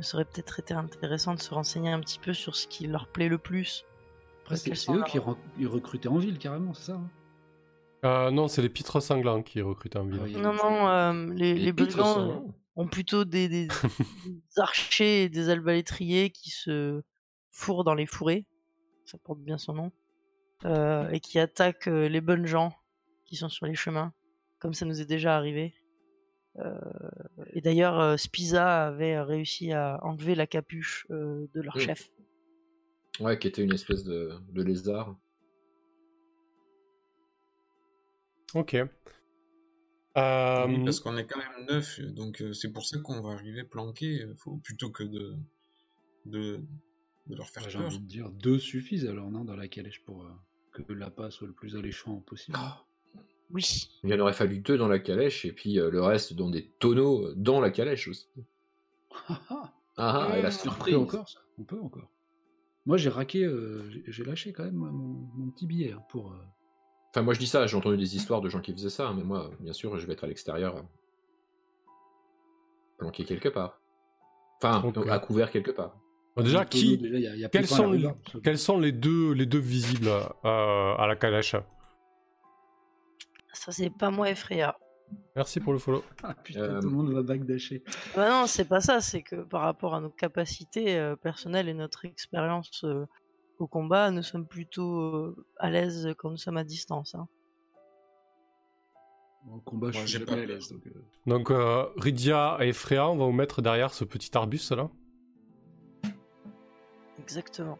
Ça aurait peut-être été intéressant de se renseigner un petit peu sur ce qui leur plaît le plus. Après, c'est c'est eux qui re- ils recrutaient en ville carrément, c'est ça hein? Euh, non, c'est les pitres sanglants qui recrutent en ville. Ah oui. Non, non, euh, les, les pitres brigands sont euh, longs. ont plutôt des, des- des archers et des albalétriers qui se fourrent dans les fourrés, ça porte bien son nom, euh, et qui attaquent euh, les bonnes gens qui sont sur les chemins, comme ça nous est déjà arrivé. Euh, et d'ailleurs, euh, Spiza avait réussi à enlever la capuche euh, de leur Mm. chef. Ouais, qui était une espèce de, de lézard. Ok. Oui, parce qu'on est quand même neuf, donc euh, c'est pour ça qu'on va arriver planqué, faut, plutôt que de, de, de leur faire J'ai peur. envie de dire deux suffisent alors, non, dans la calèche pour euh, que l'appât soit le plus alléchant possible. Ah. Oui. Il en aurait fallu deux dans la calèche et puis euh, le reste dans des tonneaux euh, dans la calèche aussi. Ah, ah, Ah, ah, et la Mm. on surprise peut encore ça, on peut encore. Moi j'ai raqué, euh, j'ai- lâché quand même moi, mon, mon petit billet hein, pour. euh, Enfin, moi je dis ça, j'ai entendu des histoires de gens qui faisaient ça, mais moi, bien sûr, je vais être à l'extérieur. Planqué quelque part. Enfin, à couvert quelque part. Bon, déjà, qui, déjà, y a- y a quels sont les- rhubarbe, ça. quels sont les deux, les deux visibles euh, à la calèche Ça, c'est pas moi, Effraya. Merci pour le follow. Ah putain, Euh, tout le monde va backdasher. Bah non, c'est pas ça, c'est que par rapport à nos capacités euh, personnelles et notre expérience euh, au combat, nous sommes plutôt euh, à l'aise quand nous sommes à distance. hein. Au combat, je suis jamais pas à l'aise. Donc, euh, Donc, euh, Rydia et Freya, on va vous mettre derrière ce petit arbuste là. Exactement.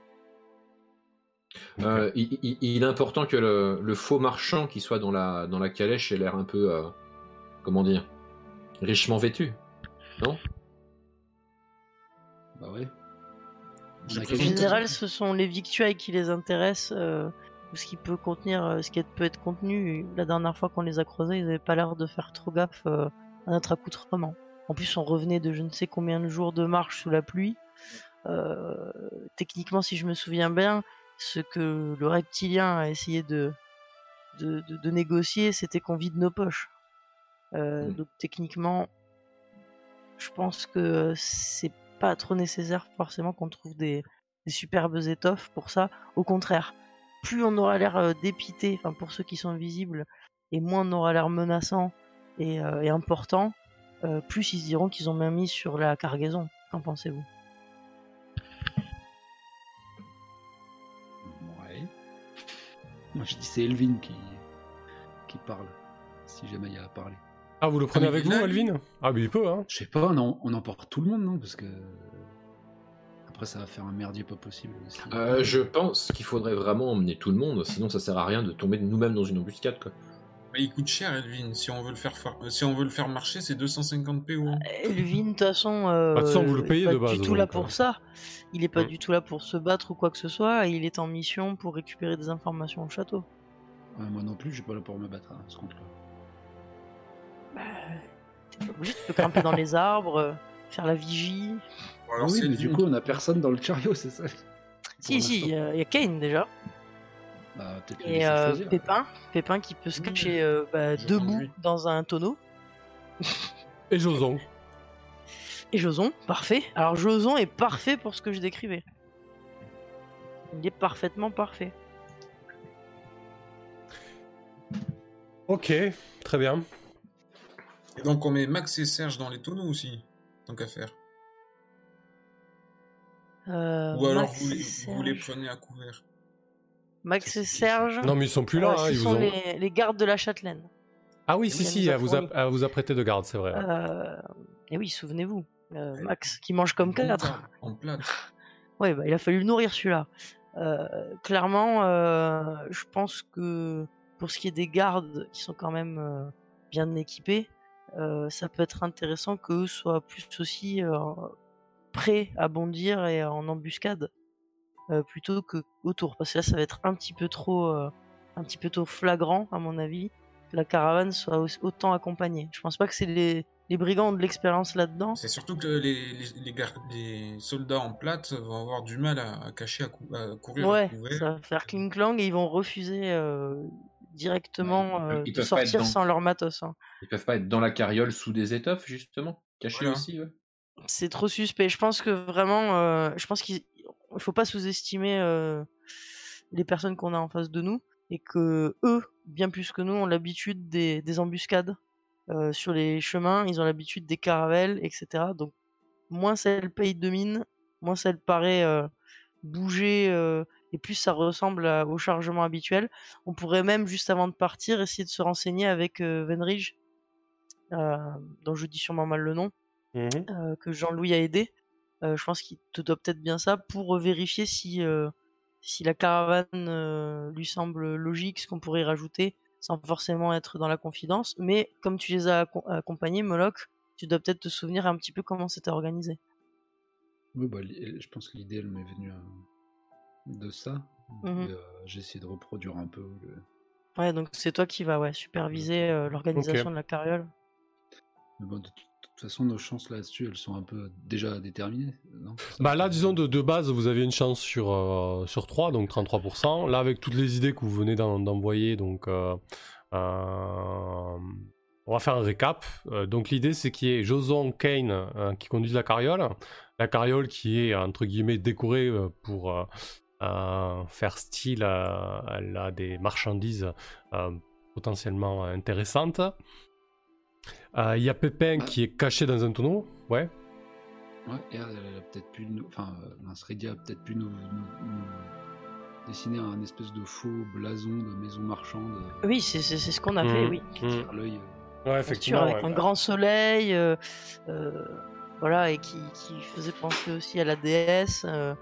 Euh, il, il- il est important que le, le faux marchand qui soit dans la, dans la calèche ait l'air un peu, euh, comment dire, richement vêtu. Non? Bah ouais. En général, ce sont les victuailles qui les intéressent, euh, ou ce qui peut contenir, ce qui peut être contenu. La dernière fois qu'on les a croisés, ils n'avaient pas l'air de faire trop gaffe euh, à notre accoutrement. En plus, on revenait de je ne sais combien de jours de marche sous la pluie. Euh, techniquement, si je me souviens bien, ce que le reptilien a essayé de, de, de- de négocier, c'était qu'on vide nos poches. Euh, Mm. Donc techniquement, je pense que c'est pas trop nécessaire forcément qu'on trouve des, des superbes étoffes pour ça. Au contraire, plus on aura l'air euh, dépité, enfin pour ceux qui sont visibles, et moins on aura l'air menaçant et, euh, et important, euh, plus ils se diront qu'ils ont bien mis sur la cargaison. Qu'en pensez-vous? Moi, je dis c'est Elvin qui, qui parle, si jamais il y a à parler. Ah, vous le prenez Ah, avec vous, Alvin Ah, mais il peut, hein. Je sais pas, non, on emporte tout le monde, non Parce que. Après, ça va faire un merdier pas possible aussi. Euh, je pense qu'il faudrait vraiment emmener tout le monde, sinon ça sert à rien de tomber nous-mêmes dans une embuscade. Quoi. Bah, il coûte cher, Elvin. Si on veut le faire, fa- euh, si on veut le faire marcher, c'est 250 PO. hein. Elvin, de toute façon, euh, Bah, de toute façon, vous le est payez pas de base, du tout là pour euh. ça. Il est pas du tout là pour se battre ou quoi que ce soit. Il est en mission pour récupérer des informations au château. Ouais, moi non plus, je suis pas là pour me battre à ce compte-là. T'es pas obligé, tu peux grimper dans les arbres, euh, faire la vigie. Alors oui, mais du coup, on a personne dans le chariot, c'est ça Si, si, il l'instant. y, a- il y a Kane déjà. Bah, Et euh. Pépin. Pépin qui peut se Mmh. cacher euh, bah, debout dans un tonneau. Et Joson. Et Joson, parfait. Alors Joson est parfait pour ce que je décrivais. Il est parfaitement parfait. Ok, très bien. Et donc on met Max et Serge dans les tonneaux aussi, tant qu'à faire. Euh, Ou alors Max vous, les- vous les Serge. prenez à couvert. Max et Serge. Non, mais ils sont plus là, euh, hein, ce ils vous sont ont... les, les gardes de la châtelaine. Ah oui, si, si, elle vous, a, affronter. elle vous a prêté de garde, c'est vrai. Euh, et oui, souvenez-vous. euh. Max qui mange comme En quatre. En. Ouais, bah, il a fallu le nourrir celui-là. Euh, clairement, euh, je pense que pour ce qui est des gardes qui sont quand même euh, bien équipés, euh, ça peut être intéressant qu'eux soient plus aussi euh, prêts à bondir et en embuscade euh, plutôt que autour. Parce que là, ça va être un petit peu trop, euh, un petit peu trop flagrant à mon avis que la caravane soit au- autant accompagnée. Je pense pas que c'est les, les brigands ont de l'expérience là-dedans. C'est surtout que les, les, les, gar- les soldats en plate vont avoir du mal à, à cacher, à, cou- à courir Ouais, ça va faire cling clang et ils vont refuser euh, directement Ouais, ils euh, de sortir dans- sans leur matos. hein. Ils peuvent pas être dans la carriole sous des étoffes, justement Cachés Voilà. aussi, ouais. C'est trop suspect. Je pense que vraiment, euh, je pense qu'il il faut pas sous-estimer euh, les personnes qu'on a en face de nous et que eux, bien plus que nous, ont l'habitude des, des embuscades euh, sur les chemins. Ils ont l'habitude des caravelles, etc. Donc moins c'est le pays de mine, moins ça le paraît bouger et plus ça ressemble au chargement habituel. On pourrait même juste avant de partir essayer de se renseigner avec euh, dont je dis sûrement mal le nom Mhm. euh, que Jean-Louis a aidé. Euh, je pense qu'il te doit peut-être bien ça pour euh, vérifier si, euh, si la caravane euh, lui semble logique, ce qu'on pourrait y rajouter, sans forcément être dans la confidence. Mais comme tu les as acco- accompagnés, Moloch, tu dois peut-être te souvenir un petit peu comment c'était organisé. Oui, bah, je pense que l'idée, elle m'est venue euh, de ça. Euh, J'ai essayé de reproduire un peu. le- Ouais, donc c'est toi qui vas ouais, superviser euh, l'organisation de la carriole. Mais bon, de, t- de toute façon, nos chances là-dessus, elles sont un peu déjà déterminées. Non? Bah là, disons, de, de base, vous avez une chance sur, euh, sur 3, donc 33%. Là, avec toutes les idées que vous venez d'en- d'envoyer, donc... euh, euh, on va faire un récap. Donc l'idée, c'est qu'il y ait Joson Kane qui conduisent la carriole. La carriole qui est, entre guillemets, décorée pour faire style. a des marchandises potentiellement intéressantes. Euh, Il y a Pépin Ah. qui est caché dans un tonneau. Ouais. Ouais, et elle, elle a peut-être pu nous. Enfin, euh, mince, Redia a peut-être pu nous, nous- nous dessiner un espèce de faux blason de maison marchande. euh, Oui, c'est ce qu'on a fait, Mhm. oui. qui Mm. tire l'œil. euh. Ouais, effectivement. avec ouais. un grand soleil, euh, euh, voilà, et qui, qui faisait penser aussi à la déesse. euh,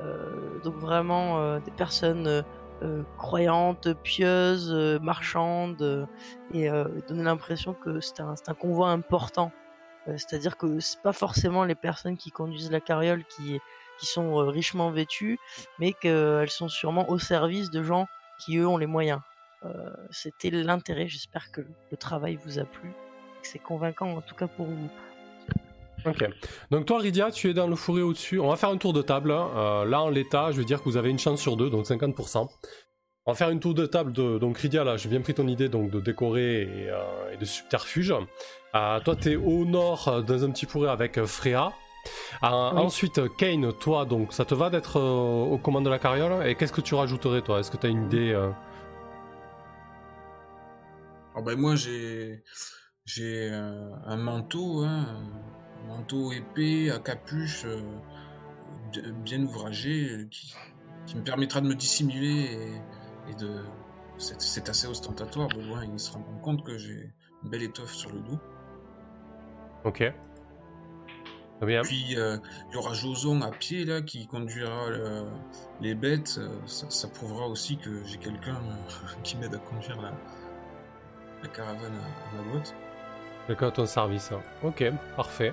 euh, donc vraiment euh, des personnes euh, croyantes, pieuses, euh, marchandes, euh, et euh, donner l'impression que c'est un, un convoi important. Euh, C'est-à-dire que c'est pas forcément les personnes qui conduisent la carriole qui, qui sont richement vêtues, mais qu'elles sont sûrement au service de gens qui eux ont les moyens. C'était l'intérêt. J'espère que le travail vous a plu, que c'est convaincant en tout cas pour vous. Ok. Donc toi, Rydia, tu es dans le fourré au-dessus. On va faire un tour de table. hein. Euh, là, en l'état, je veux dire que vous avez une chance sur deux, donc 50%. On va faire une tour de table de. Donc, Rydia, là, j'ai bien pris ton idée donc, de décorer et, euh, et de subterfuge. Euh, toi, t'es au nord, euh, dans un petit fourré avec Freya. Euh, Ensuite, Kane, toi, donc, ça te va d'être aux commandes de la carriole? Et qu'est-ce que tu rajouterais, toi? Est-ce que t'as une idée Alors ben moi j'ai j'ai un manteau, hein, manteau épais à capuche euh, bi- bien ouvragé euh, qui, qui me permettra de me dissimuler et, et de c'est assez ostentatoire. De loin, ils se rendront compte que j'ai une belle étoffe sur le dos. Ok. Très bien. Puis euh, il y aura Joson à pied là qui conduira le- les bêtes. Ça, ça prouvera aussi que j'ai quelqu'un euh, qui m'aide à conduire la, la caravane à, à ma boîte. Quelqu'un à ton service. hein. Ok, parfait.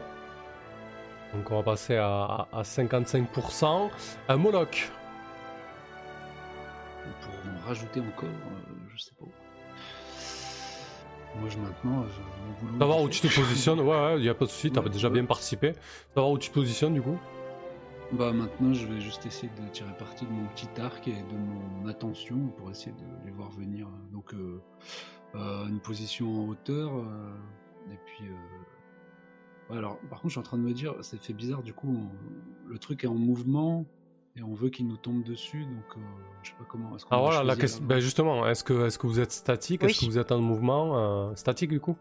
Donc on va passer à, à 55%. Un Moloch. Pour en rajouter encore, euh, je sais pas. Moi, je maintenant, je, mon. Savoir il où tu te positionnes. Ouais, ouais, y a pas de souci, t'as Ouais, déjà ouais. bien participé. Savoir où tu te positionnes du coup. Bah maintenant, je vais juste essayer de tirer parti de mon petit arc et de mon attention pour essayer de les voir venir. Donc, euh, euh, une position en hauteur. euh, et puis. Ouais, alors, par contre, je suis en train de me dire, ça fait bizarre. Du coup, on- le truc est en mouvement et on veut qu'il nous tombe dessus. Donc, euh, je sais pas comment. Est-ce qu'on Ah va voilà, la question. Ben justement, est-ce que, est que vous êtes statique? Est-ce que vous êtes en mouvement euh, Statique du coup?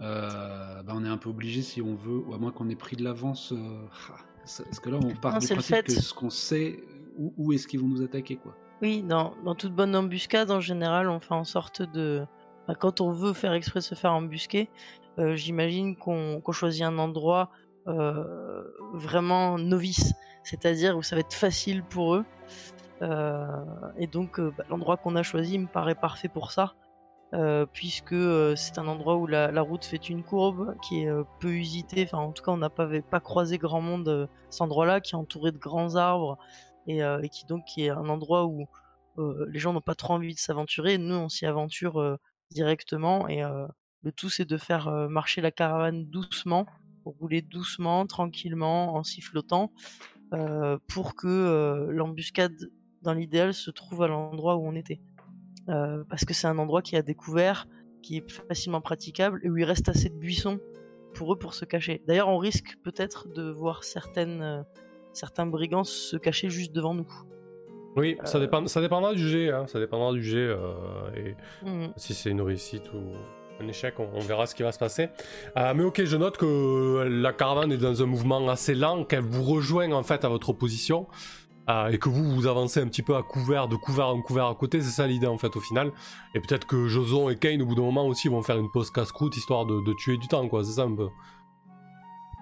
Euh, bah, on est un peu obligé si on veut, ou à moins qu'on ait pris de l'avance. c'est- parce que là, on part Non, du principe fait. que ce qu'on sait, où, où est-ce qu'ils vont nous attaquer, quoi. Oui, dans, dans toute bonne embuscade, en général, on fait en sorte de. enfin, quand on veut faire exprès de se faire embusquer, euh, j'imagine qu'on choisit un endroit euh, vraiment novice, c'est-à-dire où ça va être facile pour eux. Euh, et donc, bah, l'endroit qu'on a choisi me paraît parfait pour ça, puisque c'est un endroit où la, route fait une courbe qui est peu usitée. Enfin, en tout cas, on n'a pas, croisé grand monde cet endroit-là, qui est entouré de grands arbres et, et qui donc est un endroit où les gens n'ont pas trop envie de s'aventurer. Nous, on s'y aventure directement et le tout, c'est de faire marcher la caravane doucement, rouler doucement, tranquillement, en sifflotant, euh, pour que euh, l'embuscade, dans l'idéal, se trouve à l'endroit où on était. Euh, parce que c'est un endroit qui a découvert, qui est facilement praticable et où il reste assez de buissons pour eux pour se cacher. D'ailleurs, on risque peut-être de voir certaines, certains brigands se cacher juste devant nous. Oui, ça, Euh. dépend, ça dépendra du jet. hein, Ça dépendra du jet. euh, et Mhm. si c'est une réussite ou un échec, on, on verra ce qui va se passer. Euh, mais ok, je note que la caravane est dans un mouvement assez lent, qu'elle vous rejoint en fait à votre position. euh, et que vous vous avancez un petit peu à couvert, de couvert en couvert à côté, c'est ça l'idée en fait au final. Et peut-être que Joson et Kane au bout d'un moment aussi vont faire une pause casse-croûte histoire de, de tuer du temps quoi, c'est ça un peu.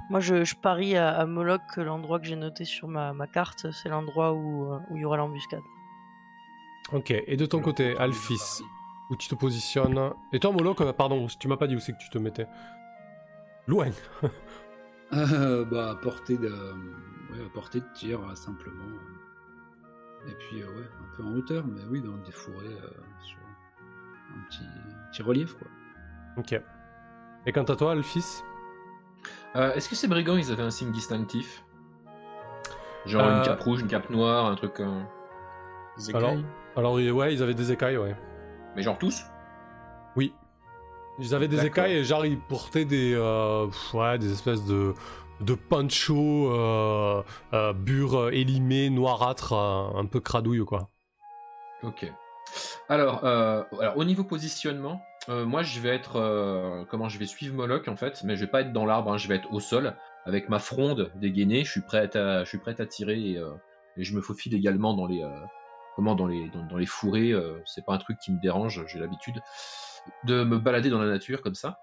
Moi, je, je parie à, à Moloch que l'endroit que j'ai noté sur ma, ma carte, c'est l'endroit où, euh, où il y aura l'embuscade. Ok, et de ton côté, Alphys, où tu te positionnes Et toi Moloch, euh, pardon, tu m'as pas dit où c'est que tu te mettais. Loin. Euh, bah, à portée de, ouais, à portée de tir, euh, simplement. Et puis, euh, ouais, un peu en hauteur, mais oui, dans des fourrés euh, sur un petit, petit relief, quoi. Ok. Et quant à toi, Alphys? Euh, Est-ce que ces brigands, ils avaient un signe distinctif? Genre Euh, une cape rouge, une cape noire, un truc. euh, Alors-. Alors, ouais, ils avaient des écailles, ouais. Mais genre tous Oui. Ils avaient des écailles et genre ils portaient des, euh, ouais, des espèces de, de ponchos euh, euh, bure élimés, noirâtres, euh, un peu cradouille quoi. Ok. Alors, alors au niveau positionnement, moi je vais être. comment je vais suivre Moloch en fait, mais je vais pas être dans l'arbre, hein, je vais être au sol avec ma fronde dégainée. Je suis prêt à, je suis prêt à tirer et, et je me faufile également dans les. Comment dans les, dans, dans les fourrés. euh, c'est pas un truc qui me dérange, j'ai l'habitude de me balader dans la nature comme ça.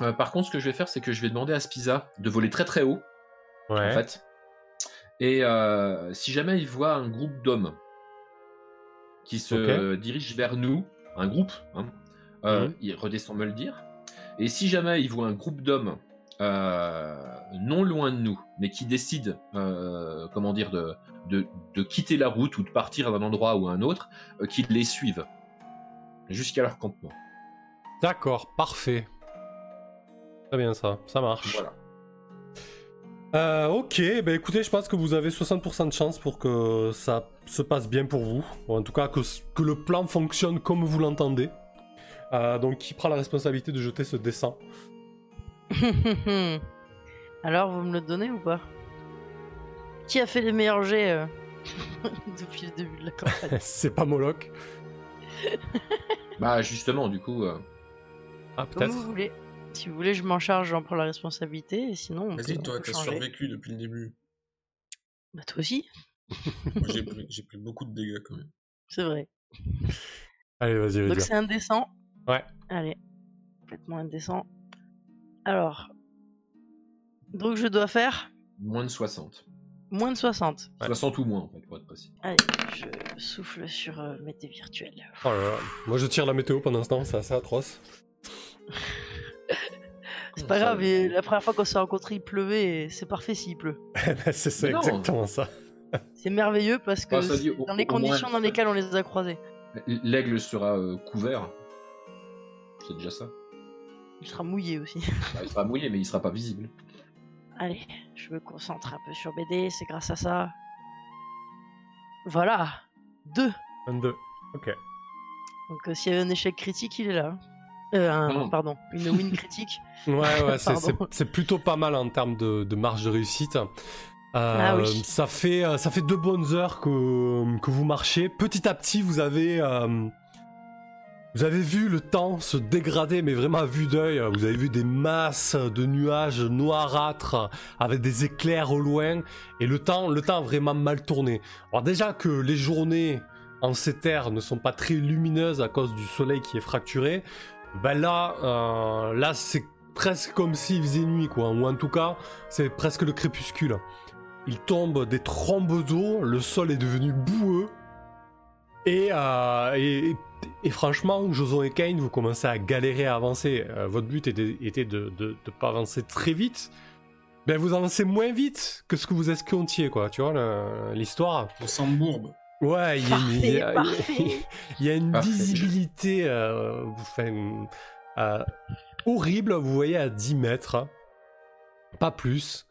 Euh, par contre, ce que je vais faire, c'est que je vais demander à Spiza de voler très très haut Ouais. en fait. Et euh, si jamais il voit un groupe d'hommes qui se dirige vers nous, un groupe, hein, Mhm. il redescend me le dire. Et si jamais il voit un groupe d'hommes non loin de nous, mais qui décident, euh, comment dire, de, de, de quitter la route ou de partir d'un endroit ou à un autre, euh, qu'ils les suivent jusqu'à leur campement. D'accord, parfait. Très bien ça, ça marche. Voilà. Euh, ok, bah écoutez, je pense que vous avez 60% de chance pour que ça se passe bien pour vous. Ou en tout cas, que, que le plan fonctionne comme vous l'entendez. Euh, donc, qui prend la responsabilité de jeter ce dessin Alors, vous me le donnez ou pas? Qui a fait les meilleurs jets euh, depuis le début de la campagne? C'est pas Moloch. Bah justement, du coup. euh, Ah, Comme peut-être. vous voulez. Si vous voulez, je m'en charge, j'en prends la responsabilité. Et sinon, on Vas-y, peut- on toi, peut t'as changer. survécu depuis le début. Bah, toi aussi, Moi, j'ai pris, j'ai pris beaucoup de dégâts quand même. c'est vrai. Allez, vas-y, Donc, vas-y. c'est indécent. Ouais. Allez, complètement indécent. Alors. Donc, je dois faire moins de 60. moins de 60. Ouais. 60 ou moins, en fait, pour être précis. Allez, je souffle sur euh, mes dés virtuels. Oh là là. Moi, je tire la météo pendant temps, c'est assez atroce. C'est pas grave, et la première fois qu'on s'est rencontrés, il pleuvait et c'est parfait s'il pleut. c'est ça, Mais non. exactement ça. C'est merveilleux parce que Ah, ça dit, c'est au- dans les au moins- conditions dans lesquelles on les a croisés. L'aigle sera euh, couvert. C'est déjà ça. Il sera mouillé aussi. Bah, il sera mouillé, mais il sera pas visible. Allez, je me concentre un peu sur BD, c'est grâce à ça. Voilà, deux. 22. Ok. Donc euh, s'il y avait un échec critique, il est là. Euh, un- Non. pardon, une win critique. Ouais, ouais, c'est- plutôt pas mal en termes de, de marge de réussite. Euh, Ah oui. ça, fait, euh, ça fait deux bonnes heures que, que vous marchez. Petit à petit, vous avez, euh, vous avez vu le temps se dégrader, mais vraiment à vue d'œil. Vous avez vu des masses de nuages noirâtres avec des éclairs au loin. Et le temps, le temps a vraiment mal tourné. Alors déjà que les journées en ces terres ne sont pas très lumineuses à cause du soleil qui est fracturé, ben là, euh, là c'est presque comme s'il faisait nuit, quoi. Ou en tout cas, c'est presque le crépuscule. Il tombe des trombes d'eau, le sol est devenu boueux. Et, euh, et, et franchement, Joson et Kane, vous commencez à galérer à avancer. Euh, votre but était, était de ne pas avancer très vite. Ben vous avancez moins vite que ce que vous escomptiez, quoi. Tu vois, l'histoire. On s'embourbe. Ouais, il y a une, y a Parfait. visibilité euh, enfin, euh, horrible, vous voyez, à 10 mètres. Pas plus.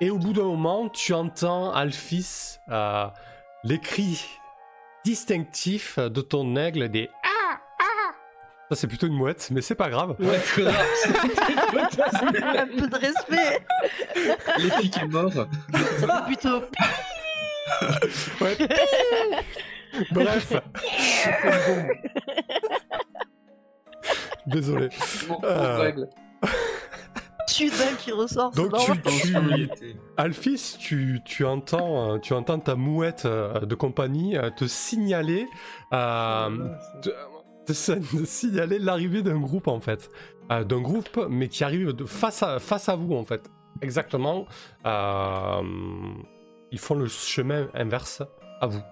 Et au bout d'un moment, tu entends Alphys, euh, les cris distinctifs de ton aigle, des Ah Ah Ça, c'est plutôt une mouette, mais c'est pas grave. Ouais, un peu de respect. L'épique est mort. Ça plutôt. Ouais. Bref. Désolé. Pauvre Euh, aigle. Sudal qui ressort. Donc tu, tu. Alphys, tu, tu entends, euh, tu entends ta mouette euh, de compagnie euh, te signaler, euh, te, te signaler l'arrivée d'un groupe en fait, Euh, d'un groupe mais qui arrive de face à face à vous en fait. Exactement. Euh, ils font le chemin inverse à vous.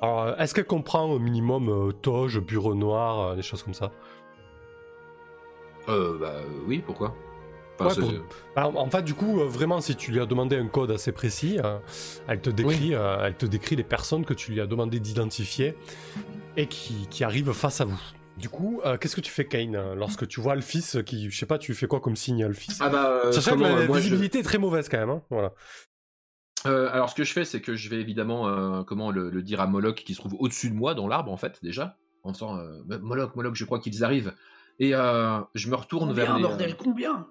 Alors, est-ce qu'elle comprend au minimum euh, toge, bureau noir, euh, des choses comme ça? Euh, bah euh, oui, pourquoi? Enfin, Ouais, c'est- pour- Alors, en fait, du coup, euh, vraiment, si tu lui as demandé un code assez précis, euh, elle, te décrit, euh, elle te décrit les personnes que tu lui as demandé d'identifier et qui, qui arrivent face à vous. Du coup, euh, qu'est-ce que tu fais, Kane, lorsque tu vois le fils qui, je sais pas, tu fais quoi comme signe, le fils Ah bah, euh, Sachant que la, je- visibilité est très mauvaise quand même. hein, Voilà. Euh, alors ce que je fais, c'est que je vais évidemment, euh, comment le, le dire à Moloch qui se trouve au-dessus de moi dans l'arbre en fait déjà, en faisant euh, bah, Moloch, Moloch, je crois qu'ils arrivent. Et euh, je me retourne vers Combien, les. bordel, combien?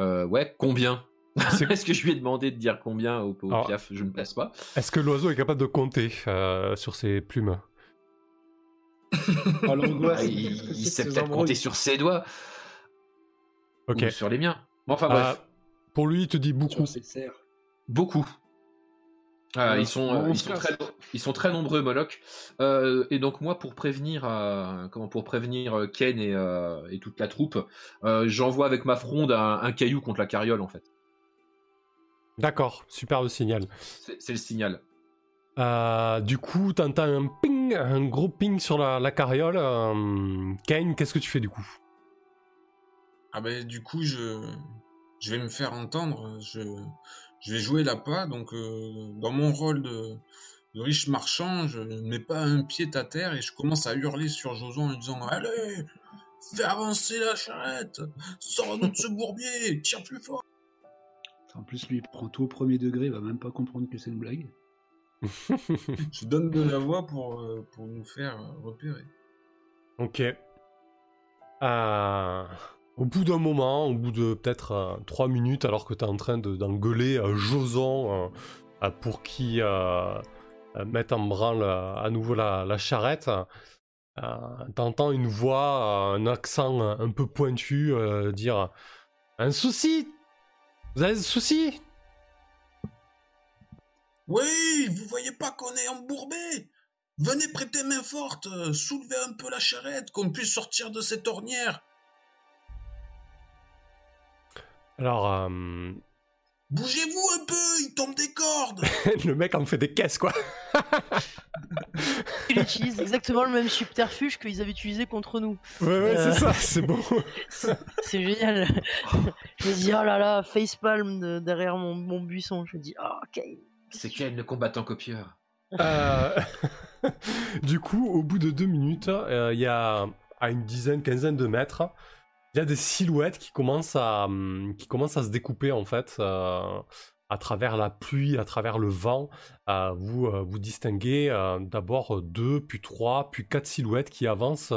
Euh, ouais, combien Est-ce que je lui ai demandé de dire combien au, au Alors- piaf Je ne place pas. Est-ce que l'oiseau est capable de compter euh, sur ses plumes? Oh, l'angoisse. Ah, il, il sait peut-être compter sur ses doigts Ok. ou sur les miens. Bon, enfin Euh, bref, pour lui, il te dit beaucoup. Beaucoup. Ah, ils, sont, euh, ils, très, ils sont très nombreux, Moloch. Euh, et donc moi, pour prévenir, euh, comment, pour prévenir euh, Ken et, euh, et toute la troupe, euh, j'envoie avec ma fronde un, un caillou contre la carriole, en fait. D'accord, superbe signal. C'est le signal. Euh, du coup, t'entends un ping, un gros ping sur la, la carriole. Euh, Kane, qu'est-ce que tu fais du coup? Ah ben du coup je je vais me faire entendre, je je vais jouer la pas donc euh, dans mon rôle de, de riche marchand, je ne mets pas un pied à terre et je commence à hurler sur Joson en lui disant allez fais avancer la charrette, sors-nous de ce bourbier, tire plus fort. En plus, lui, il prend tout au premier degré, il va même pas comprendre que c'est une blague. Je donne de la voix pour, euh, pour nous faire euh, repérer. Ok. Euh, au bout d'un moment, au bout de peut-être 3 minutes, alors que tu es en train de- d'engueuler euh, Joson euh, euh, pour euh, euh, mette en branle euh, à nouveau la, la charrette, euh, t'entends une voix, euh, un accent euh, un peu pointu euh, dire Un souci! Vous avez un souci? Oui, vous voyez pas qu'on est embourbé! Venez prêter main forte, euh, soulevez un peu la charrette, qu'on puisse sortir de cette ornière. Alors, euh, Bougez-vous un peu, il tombe des cordes. le mec en fait des caisses quoi. Il utilise exactement le même subterfuge qu'ils avaient utilisé contre nous. Ouais, ouais, Euh. c'est ça, c'est bon. C'est génial. je me dis, oh là là, facepalm de- derrière mon, mon buisson. Je me dis, oh, ok. C'est quel le combattant copieur Euh, du coup, au bout de deux minutes, euh, il y a à une dizaine, quinzaine de mètres, il y a des silhouettes qui commencent à, hum, qui commencent à se découper en fait euh, à travers la pluie, à travers le vent. Euh, vous, euh, vous distinguez euh, d'abord deux, puis trois, puis quatre silhouettes qui avancent,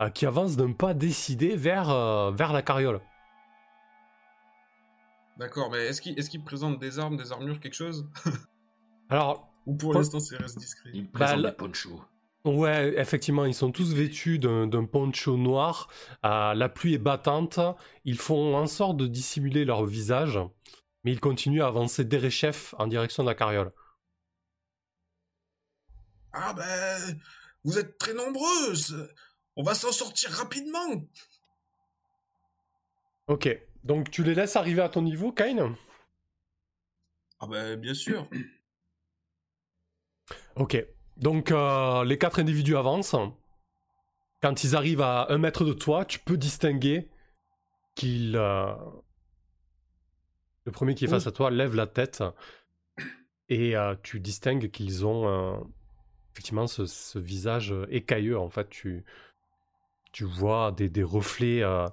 euh, qui avancent d'un pas décidé vers, euh, vers la carriole. D'accord, mais est-ce qu'il est qu'il présente des armes, des armures, quelque chose? Alors, Ou pour l'instant, c'est reste discret Il Bah, présente là- des ponchos. Ouais, effectivement, ils sont tous vêtus d'un poncho noir. Euh, la pluie est battante. Ils font en sorte de dissimuler leur visage, mais ils continuent à avancer derechef en direction de la carriole. Ah ben, vous êtes très nombreuses. On va s'en sortir rapidement. Ok, donc tu les laisses arriver à ton niveau, Kain Ah ben, bien sûr. Ok, donc euh, les quatre individus avancent. Quand ils arrivent à un mètre de toi, tu peux distinguer qu'ils... euh, Le premier qui est face à toi lève la tête et euh, tu distingues qu'ils ont euh, effectivement ce, ce visage écailleux. En fait, tu, tu vois des, des reflets... euh,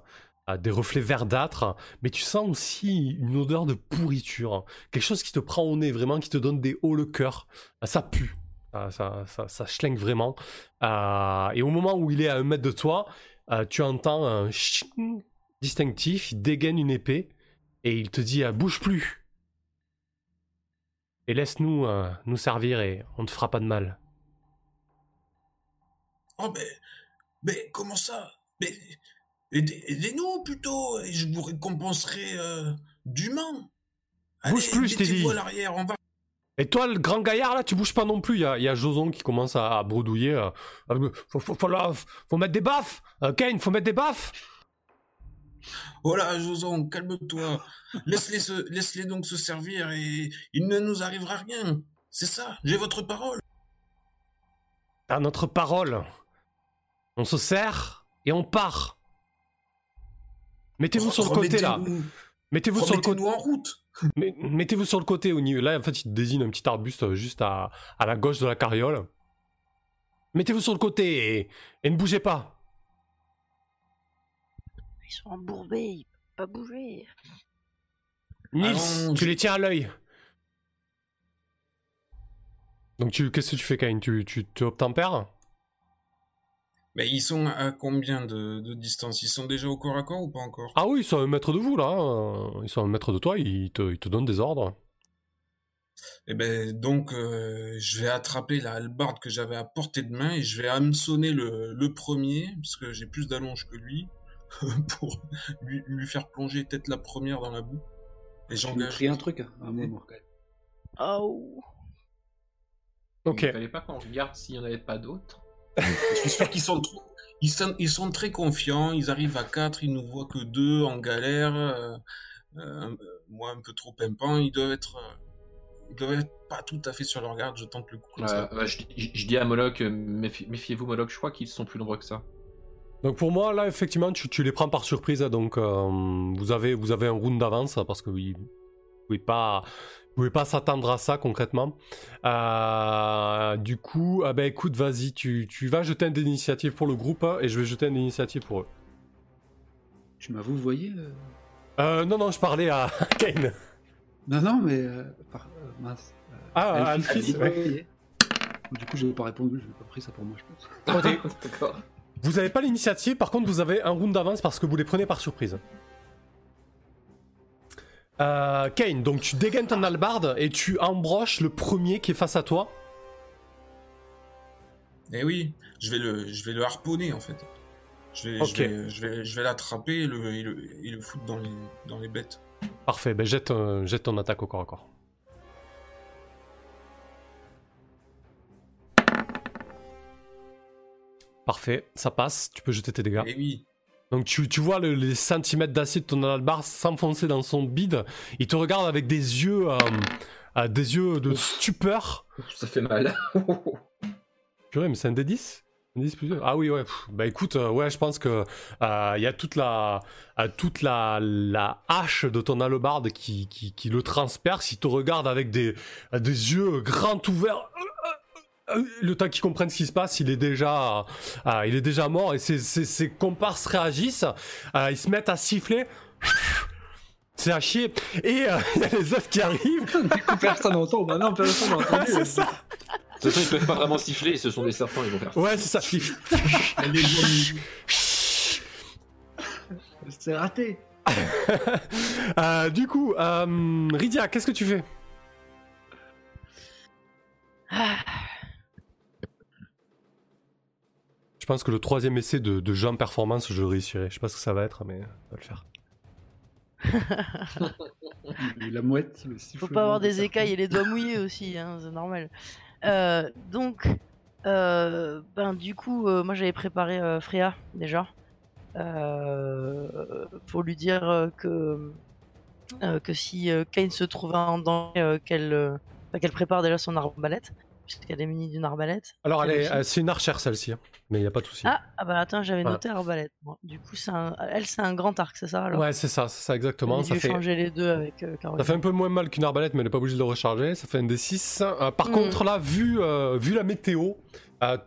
des reflets verdâtres, mais tu sens aussi une odeur de pourriture, quelque chose qui te prend au nez, vraiment, qui te donne des hauts le cœur. Ça pue, ça, ça, ça, ça schlingue vraiment. Euh, et au moment où il est à un mètre de toi, euh, tu entends un ching distinctif, il dégaine une épée et il te dit euh, bouge plus et laisse-nous euh, nous servir et on ne fera pas de mal. Oh ben, mais comment ça? Mais aidez- aidez-nous plutôt, et je vous récompenserai dûment. Bouge plus, je t'ai dit. à l'arrière, on va. Et toi, le grand gaillard, là, tu bouges pas non plus. Il y a, il y a Joson qui commence à, à bredouiller. euh, Euh, faut, faut, faut, là, faut mettre des baffes. Euh, Kane, faut mettre des baffes. Voilà, Joson, calme-toi. Laisse-les se- laisse-les donc se servir et il ne nous arrivera rien. C'est ça, j'ai votre parole. T'as notre parole. On se sert et on part. Mettez-vous sur le côté là. Mettez-vous sur le côté. En route. Mais- Mettez-vous sur le côté au niveau. Là, en fait, il te désigne un petit arbuste euh, juste à, à la gauche de la carriole. Mettez-vous sur le côté et, et ne bougez pas. Ils sont embourbés, ils peuvent pas bouger. Nils, Allons, tu je- les tiens à l'œil. Donc, tu, qu'est-ce que tu fais, Kain? Tu, tu te obtempères? Mais ils sont à combien de, de distance? Ils sont déjà au corps à corps ou pas encore? Ah oui, ils sont à un mètre de vous, là. hein. Ils sont à un mètre de toi, ils te, ils te donnent des ordres. Eh ben donc euh, je vais attraper la hallebarde que j'avais à portée de main et je vais hameçonner le, le premier parce que j'ai plus d'allonge que lui pour lui, lui faire plonger tête la première dans la boue. Et j'engage. un truc à moi, Morgal. Oh. Ok. Il fallait pas qu'on regarde s'il y en avait pas d'autres. Je suis sûr qu'ils sont trop, ils sont, ils sont très confiants. Ils arrivent à quatre, ils nous voient que deux en galère. euh, euh, moi un peu trop pimpant. Ils doivent être, euh, ils doivent être pas tout à fait sur leur garde. Je tente le coup comme ça. Euh, ouais, je, je- je dis à Moloch, méfi- méfiez-vous Moloch, je crois qu'ils sont plus nombreux que ça. Donc pour moi, là, effectivement, tu, tu les prends par surprise. Donc euh, vous, avez, vous avez un round d'avance parce que vous ne pouvez pas, vous pouvez pas s'attendre à ça concrètement. Euh, du coup, ah ben, écoute, vas-y, tu, tu vas jeter un d'initiative pour le groupe hein, et je vais jeter un d'initiative pour eux. Tu m'as vous voyez euh Euh, non, non, je parlais à Kane. Non, non, mais. euh, par- euh, mince. Euh, Ah, oui, ouais. oui. Du coup, j'ai pas répondu, j'ai pas pris ça pour moi, je pense. D'accord. Vous n'avez pas l'initiative, par contre vous avez un round d'avance parce que vous les prenez par surprise. Euh, Kane, donc tu dégaines ton albarde et tu embroches le premier qui est face à toi. Eh oui, je vais le, je vais le harponner en fait. Je vais, Ok. je vais, je vais, je vais l'attraper et le, et le, et le foutre dans les, dans les bêtes. Parfait, ben jette, euh, jette ton attaque au corps à corps. Parfait, ça passe, tu peux jeter tes dégâts. Eh oui, Donc tu, tu vois le- les centimètres d'acier de ton albarde s'enfoncer dans son bide. Il te regarde avec des yeux, euh, euh, des yeux de stupeur. Ça fait mal. Purée, mais c'est un D10 Un D10 plus deux? Ah oui, ouais. Bah écoute, euh, ouais, je pense que euh, il y a toute la, euh, toute la, la hache de ton albarde qui, qui, qui le transperce. Il te regarde avec des, des yeux grands ouverts. Euh, Le temps qu'il comprenne ce qui se passe, il est déjà, euh, il est déjà mort et ses, ses, ses comparses réagissent. Euh, ils se mettent à siffler. C'est à chier. Et euh, il y a les autres qui arrivent. Du coup, personne n'entend, bah non, personne entendu. c'est ça. De toute façon, ils peuvent pas vraiment siffler, ce sont des serpents, ils vont faire. Ouais, c'est ça. C'est raté. Euh, du coup, euh, Rydia, qu'est-ce que tu fais? Pense que le troisième essai de, de jeu en performance, je le réussirai. Je sais pas ce que ça va être, mais on va le faire. La mouette, le. Faut pas avoir des écailles et les doigts mouillés aussi, hein, c'est normal. Euh, donc, euh, ben du coup, euh, moi j'avais préparé euh, Freya déjà euh, pour lui dire euh, que euh, que si euh, Kane se trouvait en danger, euh, qu'elle euh, enfin, qu'elle prépare déjà son arbalète, puisqu'elle est munie d'une arbalète. Alors, elle est- euh, c'est une archère celle-ci, hein. mais il n'y a pas de souci. Ah, ah bah attends, j'avais Voilà. noté arbalète. Du coup, c'est un- elle c'est un grand arc, c'est ça alors? Ouais, c'est ça, c'est ça exactement. J'ai Ça fait, changer les deux avec euh, ça fait un peu moins mal qu'une arbalète, mais elle n'est pas obligée de le recharger. Ça fait un D6. Euh, par Mm. contre, là, vu, euh, vu la météo,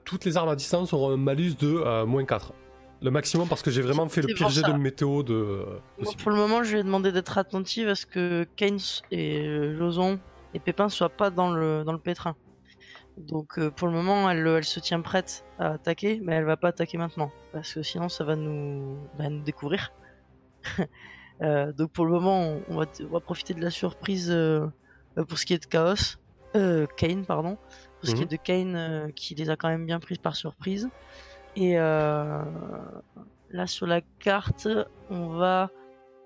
toutes les armes à distance auront un malus de moins 4. Le maximum parce que j'ai vraiment fait le pire jet de météo de. pour le moment, je lui ai demandé d'être attentive à ce que Keynes et Joson et Pépin soient pas dans le, dans le pétrin. Donc euh, pour le moment, elle, elle se tient prête à attaquer, mais elle va pas attaquer maintenant. Parce que sinon, ça va nous, bah, nous découvrir. Euh, donc pour le moment, on, on va, on va profiter de la surprise euh, pour ce qui est de Chaos. Kane, pardon. Pour ce qui Mhm. est de Kane, qui les a quand même bien prises par surprise. Et là, sur la carte, on va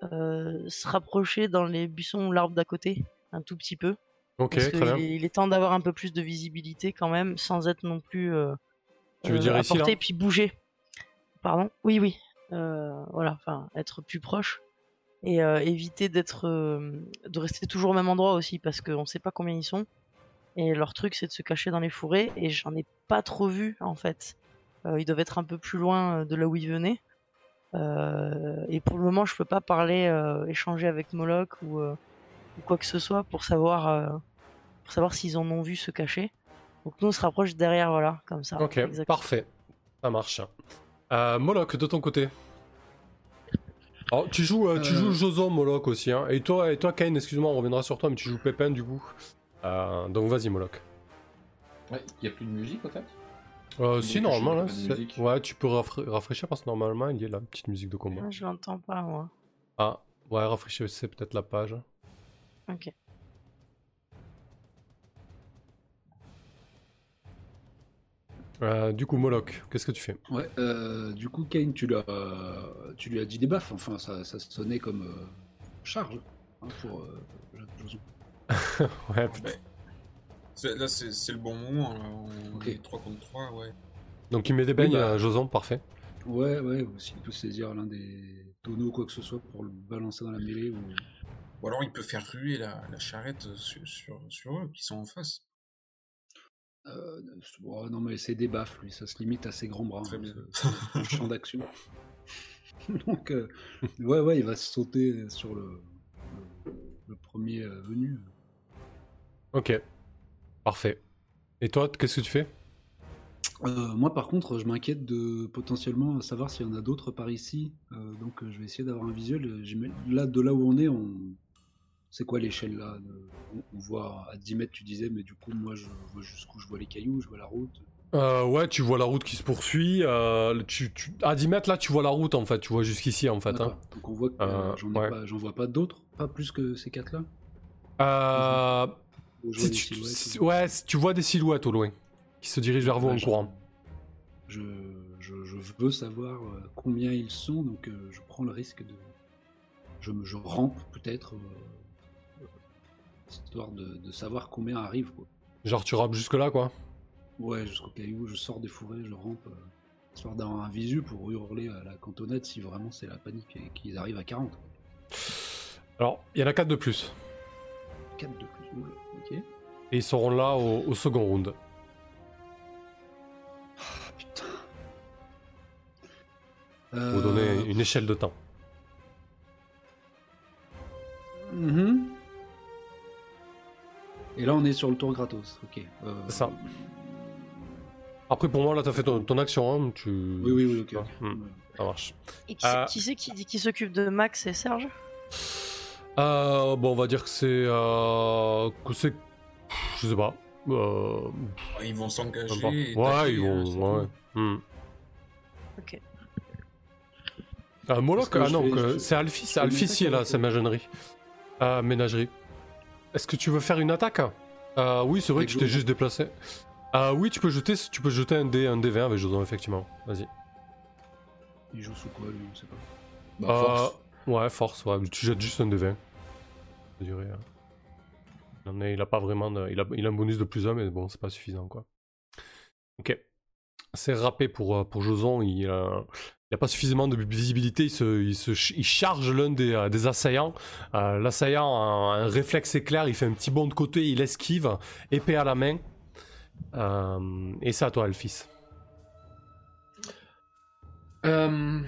se rapprocher dans les buissons ou l'arbre d'à côté, un tout petit peu. Ok, parce très bien. il est temps d'avoir un peu plus de visibilité quand même, sans être non plus euh, Tu veux euh, dire ici, là portée, puis bouger. Pardon? Oui, oui. Euh, voilà, enfin, être plus proche. Et euh, éviter d'être, euh, de rester toujours au même endroit aussi, parce qu'on sait pas combien ils sont. Et leur truc, c'est de se cacher dans les fourrés, et j'en ai pas trop vu, en fait. Euh, ils doivent être un peu plus loin de là où ils venaient. Et pour le moment, je peux pas parler, échanger avec Moloch ou, ou quoi que ce soit pour savoir, euh, pour savoir s'ils en ont vu se cacher. Donc nous, on se rapproche derrière, voilà, comme ça. Ok, Exactement. parfait. Ça marche. Euh, Moloch, de ton côté Alors, tu joues, euh, tu Euh. joues Joson Moloch aussi. Hein. Et toi, et toi Kane, excuse-moi, on reviendra sur toi, mais tu joues Pépin du coup. Euh, donc vas-y, Moloch. Ouais, il y a plus de musique en fait Euh, si, normalement, chose, là. c'est-. Ouais, tu peux rafra- rafraîchir parce que normalement, il y a la petite musique de combat. Ah, je l'entends pas, moi. Ah, ouais, rafraîchissez peut-être la page. Ok. Euh, du coup, Moloch, qu'est-ce que tu fais? Ouais, euh, du coup, Kane, tu, l'as, tu lui as dit des baffes. Enfin, ça, ça sonnait comme euh, charge hein, pour euh, Joson. Ouais, peut- C'est- Là, c'est c'est le bon moment. Là. On Ok. est 3 contre 3, ouais. Donc il met des beignes, bah. euh, Joson, parfait. Ouais, ouais, ou s'il peut saisir l'un des tonneaux ou quoi que ce soit pour le balancer dans la mêlée. Ou... Ou alors, il peut faire ruer la, la charrette sur, sur, sur eux qui sont en face. Euh, oh, non, mais c'est des baffes, lui, ça se limite à ses grands bras. Très hein, bien. ce- ce champ d'action. Donc, euh, ouais, ouais, il va se sauter sur le, le, le premier euh, venu. Ok, parfait. Et toi, qu'est-ce que tu fais? Euh, moi, par contre, je m'inquiète de potentiellement savoir s'il y en a d'autres par ici. Euh, donc, je vais essayer d'avoir un visuel. Là, de là où on est, on... C'est quoi l'échelle là on, on voit à 10 mètres, tu disais, mais du coup, moi, je vois jusqu'où je vois les cailloux, je vois la route. Euh, ouais, tu vois la route qui se poursuit. euh, tu, tu- À 10 mètres, là, tu vois la route, en fait. Tu vois jusqu'ici, en fait. hein. Donc on voit que Euh, j'en ouais. vois pas d'autres, pas plus que ces quatre là. Euh, si tu- si- ouais, tu vois des silhouettes au loin qui se dirigent vers vous en je- courant. Je, je, je veux savoir combien ils sont, donc je prends le risque de. Je, me- rampe peut-être, histoire de, de savoir combien arrivent. Quoi. Genre, tu rappes jusque-là, quoi. Ouais, jusqu'au caillou, je sors des fourrés, je rampe, euh, histoire d'avoir un visu pour hurler à la cantonade si vraiment c'est la panique et qu'ils arrivent à 40. quoi. Alors, il y en a 4 de plus. 4 de plus, ok. Et ils seront là au, au second round. Ah putain. Pour Euh, vous donner une échelle de temps. mhm. Et là, on est sur le tour gratos, ok. Euh, C'est ça. Après, pour moi, là, t'as fait ton, ton action. Hein, tu... Oui, oui, oui, ok. Ouais. Ça marche. Et qui, Euh. qui c'est qui, qui s'occupe de Max et Serge? Euh, bon, on va dire que c'est. Euh, que c'est. Je sais pas. Euh, Ils vont s'engager. et Ouais, ils vont. c'est Ouais. Hmm. Ok. Euh, Moloch, ah non, c'est Alphys, Alphys là, c'est ménagerie. Euh, ménagerie. Est-ce que tu veux faire une attaque euh, Oui, c'est vrai Avec que tu t'es Joson. juste déplacé. Euh, oui, tu peux jeter, tu peux jeter un dé, un dé 20 avec Joson, effectivement. Vas-y. Il joue sous quoi, lui On sait pas. Bah, force. Euh, ouais, force, ouais. Tu jettes juste un dé 20. Je dirais. euh. Il, en est- il a pas vraiment. de- il, a, il a un bonus de plus 1, mais bon, c'est pas suffisant, quoi. Ok. C'est râpé pour, pour Joson. Il, a pas suffisamment de visibilité. Il, se, il, se, ch- il charge l'un des, euh, des assaillants. Euh, L'assaillant a un, réflexe éclair. Il fait un petit bond de côté. Il esquive. Épée à la main. Euh, et c'est à toi, Elfis. Euh,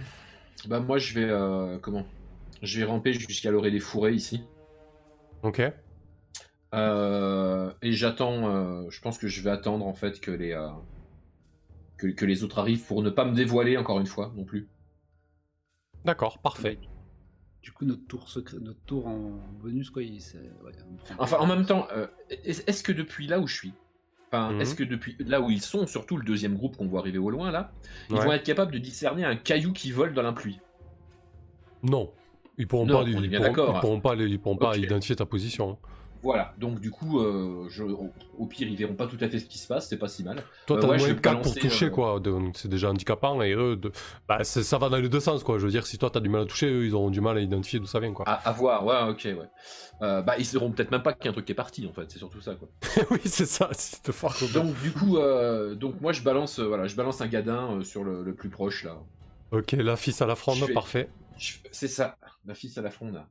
Bah, moi, je vais. Comment? Je vais ramper jusqu'à l'orée des fourrés ici. Ok. Et j'attends. je pense que je vais attendre en fait que les. Que, que les autres arrivent pour ne pas me dévoiler encore une fois non plus. D'accord, parfait. Du coup, notre tour secret, notre tour en bonus, quoi, il, ouais, Enfin, en même temps, euh, est- est-ce que depuis là où je suis, enfin, Mhm. est-ce que depuis là où ils sont, surtout le deuxième groupe qu'on voit arriver au loin là, ils Ouais. vont être capables de discerner un caillou qui vole dans la pluie? Non. Ils pourront Non, pas, ils on est bien pourront- d'accord. Ils pourront pas, ils pourront pas identifier ta position. Voilà, donc du coup, euh, je, au, au pire, ils verront pas tout à fait ce qui se passe, c'est pas si mal. Toi, Euh, t'as ouais, je moins vais de 4 pour toucher, euh, quoi. C'est déjà handicapant. Et eux, de... bah, ça va dans les deux sens, quoi. Je veux dire, si toi, t'as du mal à toucher, eux, ils auront du mal à identifier d'où ça vient, quoi. À, à voir, ouais, ok, ouais. Euh, bah, ils sauront peut-être même pas qu'il y a un truc qui est parti, en fait, c'est surtout ça, quoi. oui, c'est ça. C'est de fort. Donc, du coup, euh, donc moi, je balance, euh, voilà, je balance un gadin euh, sur le, le plus proche, là. Ok, la fille à la fronde, fais- parfait. C'est ça, la fille à la fronde.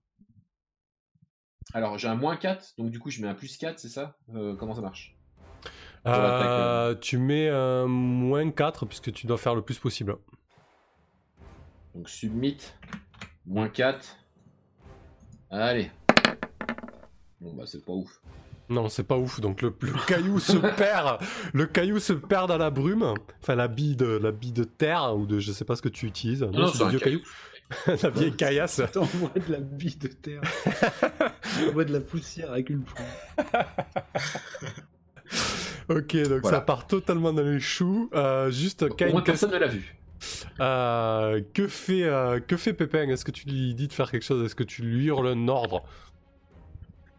Alors, j'ai un moins 4, donc du coup, je mets un plus 4, c'est ça Euh, Comment ça marche l'attaque, Euh, tu mets un moins 4 puisque tu dois faire le plus possible. Donc, submit, moins 4. Allez. Bon, bah, c'est pas ouf. Non, c'est pas ouf. Donc le, le caillou se perd. Le caillou se perd dans la brume. Enfin, la bille de, la bille de terre ou de je sais pas ce que tu utilises. Non, Non, c'est un vieux caillou. la vieille caillasse. T'envoies de la bille de terre. T'envoies de la poussière avec une plombe. Ok, donc Voilà. ça part totalement dans les choux. Euh, juste, Au Kain, moins, qu'est-ce- personne ne l'a vu. euh, que fait euh, que fait Pépin? Est-ce que tu lui dis de faire quelque chose? Est-ce que tu lui hurles un ordre?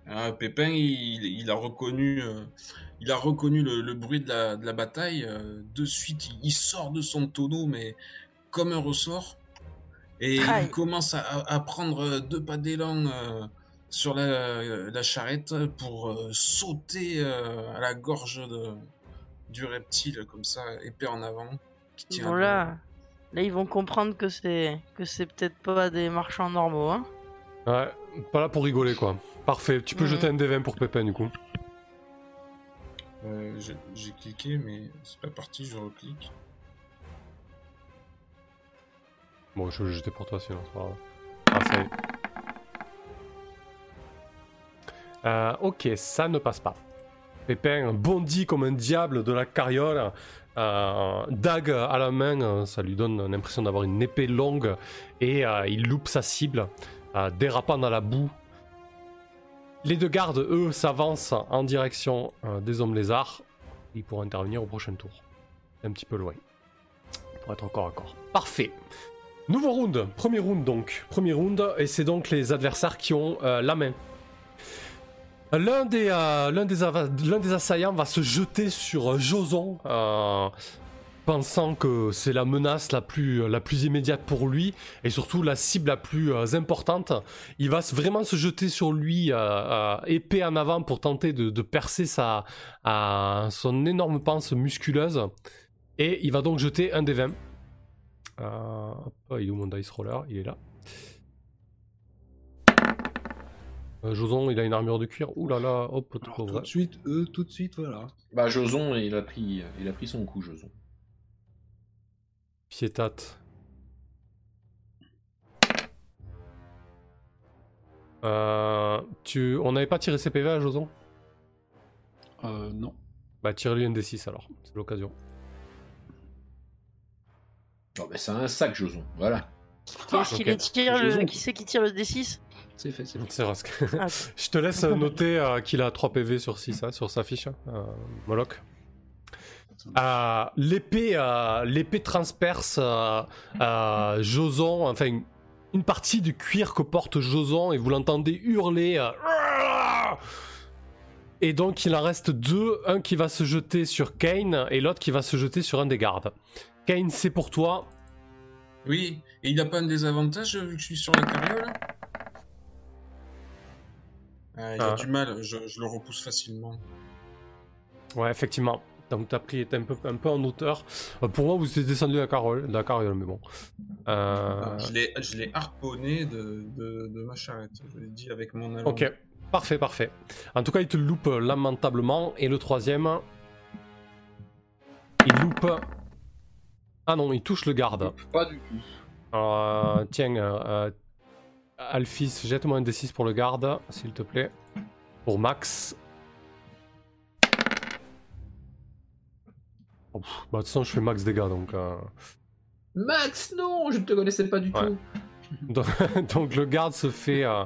Ah, Pépin, il, il a reconnu, euh, il a reconnu le, le bruit de la, de la bataille. euh, de suite, il, il sort de son tonneau, mais comme un ressort. Et Aïe. il commence à, prendre deux pas d'élan euh, sur la, la charrette pour euh, sauter euh, à la gorge de, du reptile, comme ça, épée en avant. Qui tient Bon là, là ils vont comprendre que c'est que c'est peut-être pas des marchands normaux, hein. Ouais, pas là pour rigoler quoi. Parfait, tu peux Mhm. jeter un D20 pour Pépin du coup. Euh, j'ai- J'ai cliqué, mais c'est pas parti, je reclique. Bon, je vais le jeter pour toi sinon, c'est pas grave. Ah. Euh, ok, ça ne passe pas. Pépin bondit comme un diable de la carriole, euh, dague à la main, ça lui donne l'impression d'avoir une épée longue, et euh, il loupe sa cible, euh, dérapant dans la boue. Les deux gardes, eux, s'avancent en direction des hommes lézards. Ils pourront intervenir au prochain tour. Un petit peu loin. Pour être encore à corps. Parfait. Nouveau round. Premier round donc. Premier round. Et c'est donc les adversaires qui ont euh, la main. L'un des, euh, l'un des, assaillants va se jeter sur euh, Joson, pensant que c'est la menace la plus, immédiate pour lui, et surtout la cible la plus importante. Il va vraiment se jeter sur lui, épée en avant, pour tenter de, percer sa, son énorme panse musculeuse. Et il va donc jeter un des 20. Euh, hop, il est où mon dice roller? Il est là. Euh, Joson, il a une armure de cuir. Ouh là là, hop, Alors, tout vrai. de suite, eux, tout de suite, voilà. Bah, Joson, il a pris, il a pris son coup, Joson. Piétate. Euh, tu... On n'avait pas tiré ses PV à Joson? Euh, non. Bah tire-lui un D6 alors, c'est l'occasion. Oh, bah, c'est un sac, Joson. Voilà. Qui est-ce qui tire le... C'est qui tire le D6 C'est fait, c'est fait. C'est rasque. Ah, Je te laisse noter euh, qu'il a 3 PV sur 6 hein, sur sa fiche, hein, euh, Moloch. Euh, l'épée, euh, l'épée transperce euh, euh, Joson, enfin une, une partie du cuir que porte Joson et vous l'entendez hurler. euh, et donc il en reste deux, un qui va se jeter sur Kane et l'autre qui va se jeter sur un des gardes. Kane, c'est pour toi. Oui, et il n'a pas un désavantage euh, vu que je suis sur la carriole? Ah, Il a Ah. du mal, je, je le repousse facilement. Ouais, effectivement. Donc t'as pris, t'es un peu, un peu en hauteur. Euh, pour moi, vous êtes descendu de la carriole, de la carriole mais bon. Euh, Ah, Je l'ai- harponné de, de, de ma charrette, je l'ai dit avec mon allon. Ok, parfait, parfait. En tout cas, il te loupe lamentablement. Et le troisième, il loupe. Ah non, il touche le garde. Pas du tout. Alors, euh, tiens, euh, Alphys, jette-moi un D6 pour le garde, s'il te plaît. Pour Max. Oh, pff, bah, de toute façon, je fais max dégâts donc. euh, Max, non, je ne te connaissais pas du Ouais. tout. Donc, donc le garde se fait euh,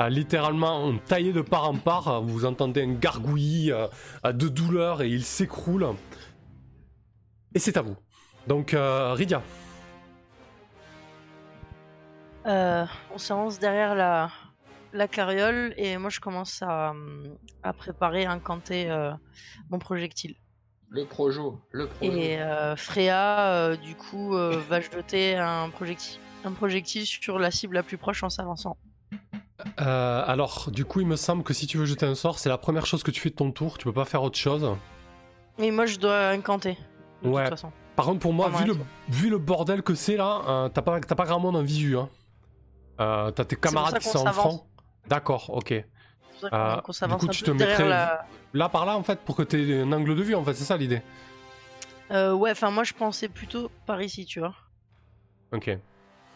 euh, littéralement tailler de part en part. Vous entendez un gargouillis de douleur et il s'écroule. Et c'est à vous. Donc euh, Rydia. Euh, on s'avance derrière la, la carriole et moi je commence à, hum, à préparer à incanter euh, mon projectile. Le projo, le projo. Et euh, Freya, euh, du coup, euh, va jeter un projectile, un projectile sur la cible la plus proche en s'avançant. Euh, alors du coup il me semble que si tu veux jeter un sort, c'est la première chose que tu fais de ton tour. Tu peux pas faire autre chose. Mais moi je dois incanter, de Ouais. toute façon. Par contre pour moi, vu, le, vu le bordel que c'est là, euh, t'as pas, pas grand monde en visu. Hein. Euh, t'as tes camarades qui sont en front. D'accord, ok. Euh, du coup, tu te mettrais- la... Là par là en fait pour que t'aies un angle de vue en fait, c'est ça l'idée. Euh, ouais, enfin moi je pensais plutôt par ici, tu vois. Ok.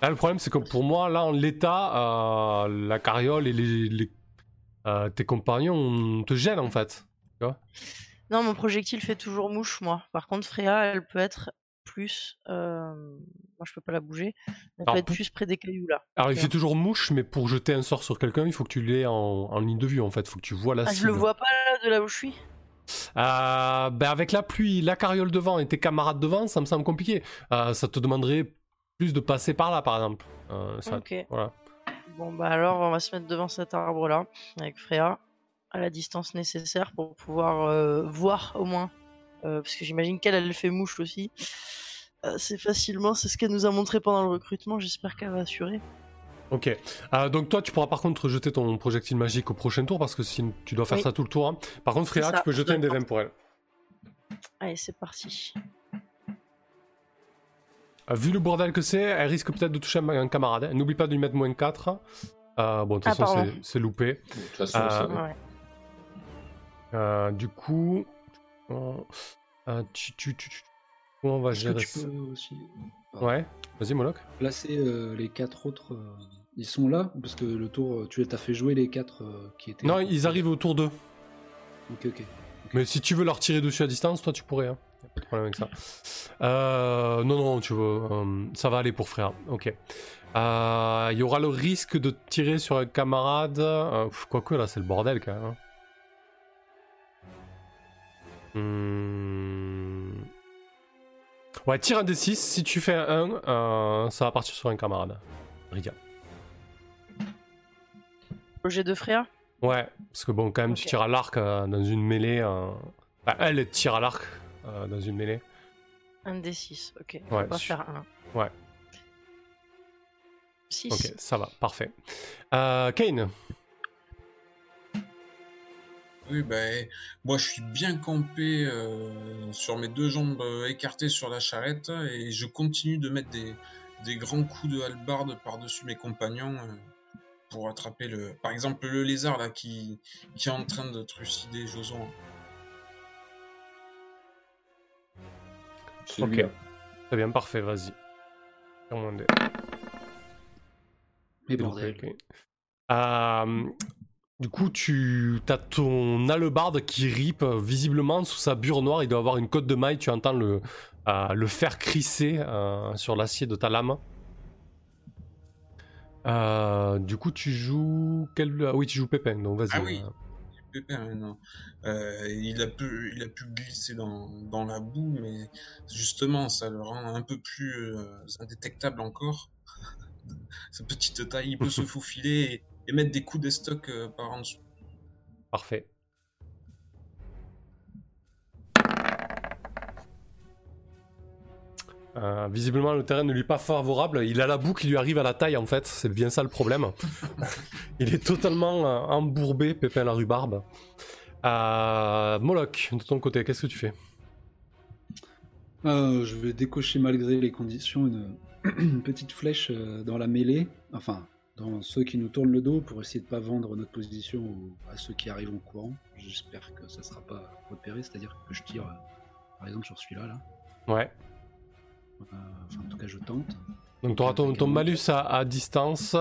Là, le problème, c'est que pour moi, là, en l'état, euh, la carriole et les, les- tes compagnons te gênent, en fait. Non, mon projectile fait toujours mouche, moi. Par contre, Freya, elle peut être plus... euh, Moi je peux pas la bouger. Elle Alors, peut être plus près des cailloux, là. Alors, il fait toujours mouche, mais pour jeter un sort sur quelqu'un, il faut que tu l'aies en, en ligne de vue, en fait. Il faut que tu vois la Ah, je cible. le vois pas là, de là où je suis? Euh, ben, avec la pluie, la carriole devant et tes camarades devant, ça me semble compliqué. Euh, ça te demanderait plus de passer par là, par exemple. Euh, ça- Ok. Voilà. Bon, bah alors, on va se mettre devant cet arbre-là, avec Freya, à la distance nécessaire pour pouvoir euh, voir au moins. Euh, parce que j'imagine qu'elle, elle fait mouche aussi. assez facilement, c'est ce qu'elle nous a montré pendant le recrutement, j'espère qu'elle va assurer. Ok. Euh, donc toi, tu pourras par contre jeter ton projectile magique au prochain tour parce que sinon tu dois faire Oui. ça tout le tour. hein. Par contre, Freya, C'est tu peux jeter un des d'accord. 20 pour elle. Allez, c'est parti. Euh, vu le bordel que c'est, elle risque peut-être de toucher un, camarade. hein. N'oublie pas de lui mettre moins 4. Euh, bon, de toute Ah, façon, c'est- c'est loupé. De toute façon, Euh. Ouais. Euh, du coup, euh, euh, tu, tu, tu, tu- on va gérer tu ça peux aussi Ouais, vas-y, Moloch. placer euh, les quatre autres euh, Ils sont là Parce que le tour, tu as fait jouer les quatre euh, qui étaient. Non, ils arrivent au tour 2. Ok, ok. Mais si tu veux leur tirer dessus à distance, toi, tu pourrais. hein. Pas de problème avec ça. Euh, non, non, tu euh, ça va aller pour frère. Ok. Euh, Il y aura le risque de tirer sur un camarade. Euh, quoique là, c'est le bordel quand même. hein. Hmm. Ouais, tire un D6. Si tu fais un 1, ça va partir sur un camarade. Riga. Projet de Freya? Ouais, parce que bon, quand même, tu Ok. tires à l'arc euh, dans une mêlée. euh, enfin, elle tire à l'arc euh, dans une mêlée. Un D6, ok. Ouais, On va su- faire un. Ouais. 6. Ok, ça va, parfait. Euh, Kane, Oui, ben, moi je suis bien campé euh, sur mes deux jambes euh, écartées sur la charrette et je continue de mettre des, des grands coups de hallebarde par-dessus mes compagnons euh, pour attraper le. Par exemple, le lézard là qui, qui est en train de trucider Joson. Ok. lui, très bien, parfait, vas-y. Mais bordel. Euh, du coup, tu as ton hallebarde qui rip euh, visiblement sous sa bure noire. Il doit avoir une côte de maille. Tu entends le, euh, le fer crisser euh, sur l'acier de ta lame. Euh, du coup, tu joues. Quel... ah oui, tu joues Pépin, donc vas-y. Ah oui. Pépin, maintenant. Il, a pu, il a pu glisser dans, dans la boue, mais justement, ça le rend un peu plus indétectable encore. Sa petite taille, il peut se faufiler et, et mettre des coups d'estoc euh, par en dessous. Parfait. Euh, visiblement, le terrain ne lui est pas favorable. Il a la boue qui lui arrive à la taille, en fait. C'est bien ça le problème. Il est totalement euh, embourbé, Pépin la rhubarbe. Euh, Moloch, de ton côté, qu'est-ce que tu fais? Euh, je vais décocher malgré les conditions une, une petite flèche euh, dans la mêlée, enfin dans ceux qui nous tournent le dos pour essayer de pas vendre notre position à ceux qui arrivent en courant. J'espère que ça sera pas repéré, c'est-à-dire que je tire euh, par exemple sur celui-là. Là. Ouais. Euh, enfin, en tout cas, je tente. Donc tu auras ton, ton malus à, à distance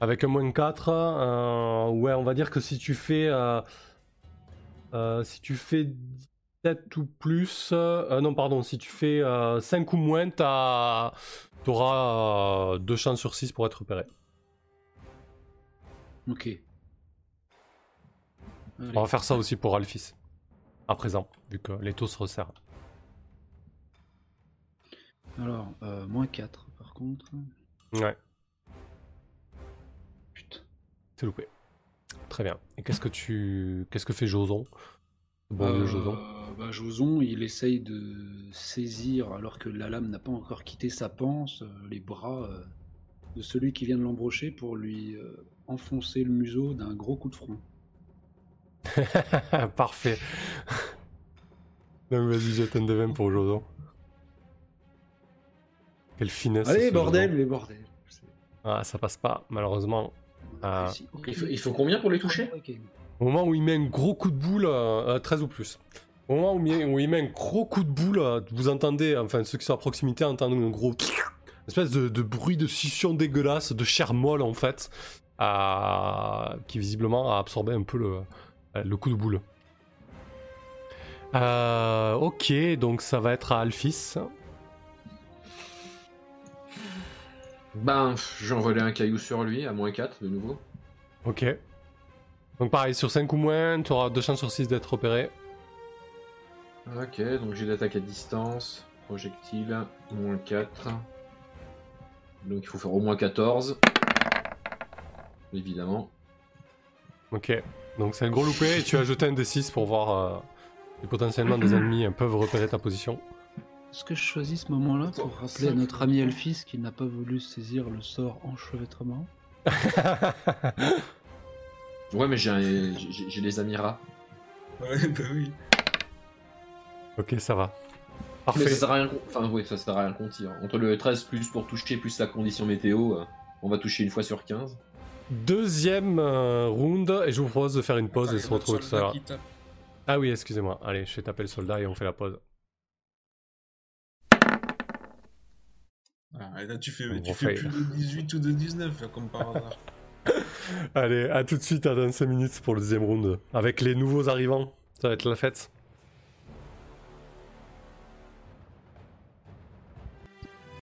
avec un moins 4. euh, ouais, on va dire que si tu fais euh, si tu fais 7 ou plus, non pardon, si tu fais 5 ou moins, tu auras 2 chances sur 6 pour être repéré. Ok. Allez. On va faire ça aussi pour Alphys. À présent, vu que les taux se resserrent. Alors, euh, moins 4 par contre. Ouais, Putain. c'est loupé. Très bien. Et qu'est-ce que tu qu'est-ce que fait Joson? Bon Euh, Joson. bah, Joson, il essaye de saisir, alors que la lame n'a pas encore quitté sa panse, euh, les bras de celui qui vient de l'embrocher pour lui euh, enfoncer le museau d'un gros coup de front. Parfait. Donc vas-y, jette un des 20 pour Joson. Quelle finesse. Allez, bordel, mais bordel. Ah, ça passe pas, malheureusement. Ah. Ok. Il faut, il faut combien pour les toucher Ok. Au moment où il met un gros coup de boule, euh, euh, 13 ou plus. Au moment où il, met, où il met un gros coup de boule, euh, vous entendez, enfin ceux qui sont à proximité entendent un gros espèce de, de bruit de scission dégueulasse, de chair molle en fait, qui visiblement a absorbé un peu le, le coup de boule. Euh, ok, donc ça va être à Alphys. Ben, j'ai envolé un caillou sur lui, à moins 4 de nouveau. Ok. Donc pareil, sur 5 ou moins, tu auras 2 chances sur 6 d'être repéré. Ok, donc j'ai l'attaque à distance, projectile, moins 4. Donc il faut faire au moins 14. Évidemment. Ok, donc c'est un gros loupé et tu as jeté un D6 pour voir euh, si potentiellement des ennemis euh, peuvent repérer ta position. Est-ce que je choisis ce moment-là pour rappeler à notre ami Elphys qu'il n'a pas voulu saisir le sort enchevêtrement? Ouais, mais j'ai un- j'ai j'ai les amirats. Ouais, bah oui. ok, ça va. Mais Parfait. ça sert à rien qu'on... Enfin, oui, ça sert à rien qu'on tire. Entre le 13 plus pour toucher, plus la condition météo, euh, on va toucher une fois sur 15. Deuxième euh, round et je vous propose de faire une pause et se retrouver tout à l'heure. Ah oui, excusez-moi. Allez, je vais taper le soldat et on fait la pause. Ah, et là, tu fais, On tu refait. fais plus de 18 ou de 19, là, comme par hasard. Allez, à tout de suite, à dans 5 minutes pour le deuxième round. Avec les nouveaux arrivants, ça va être la fête.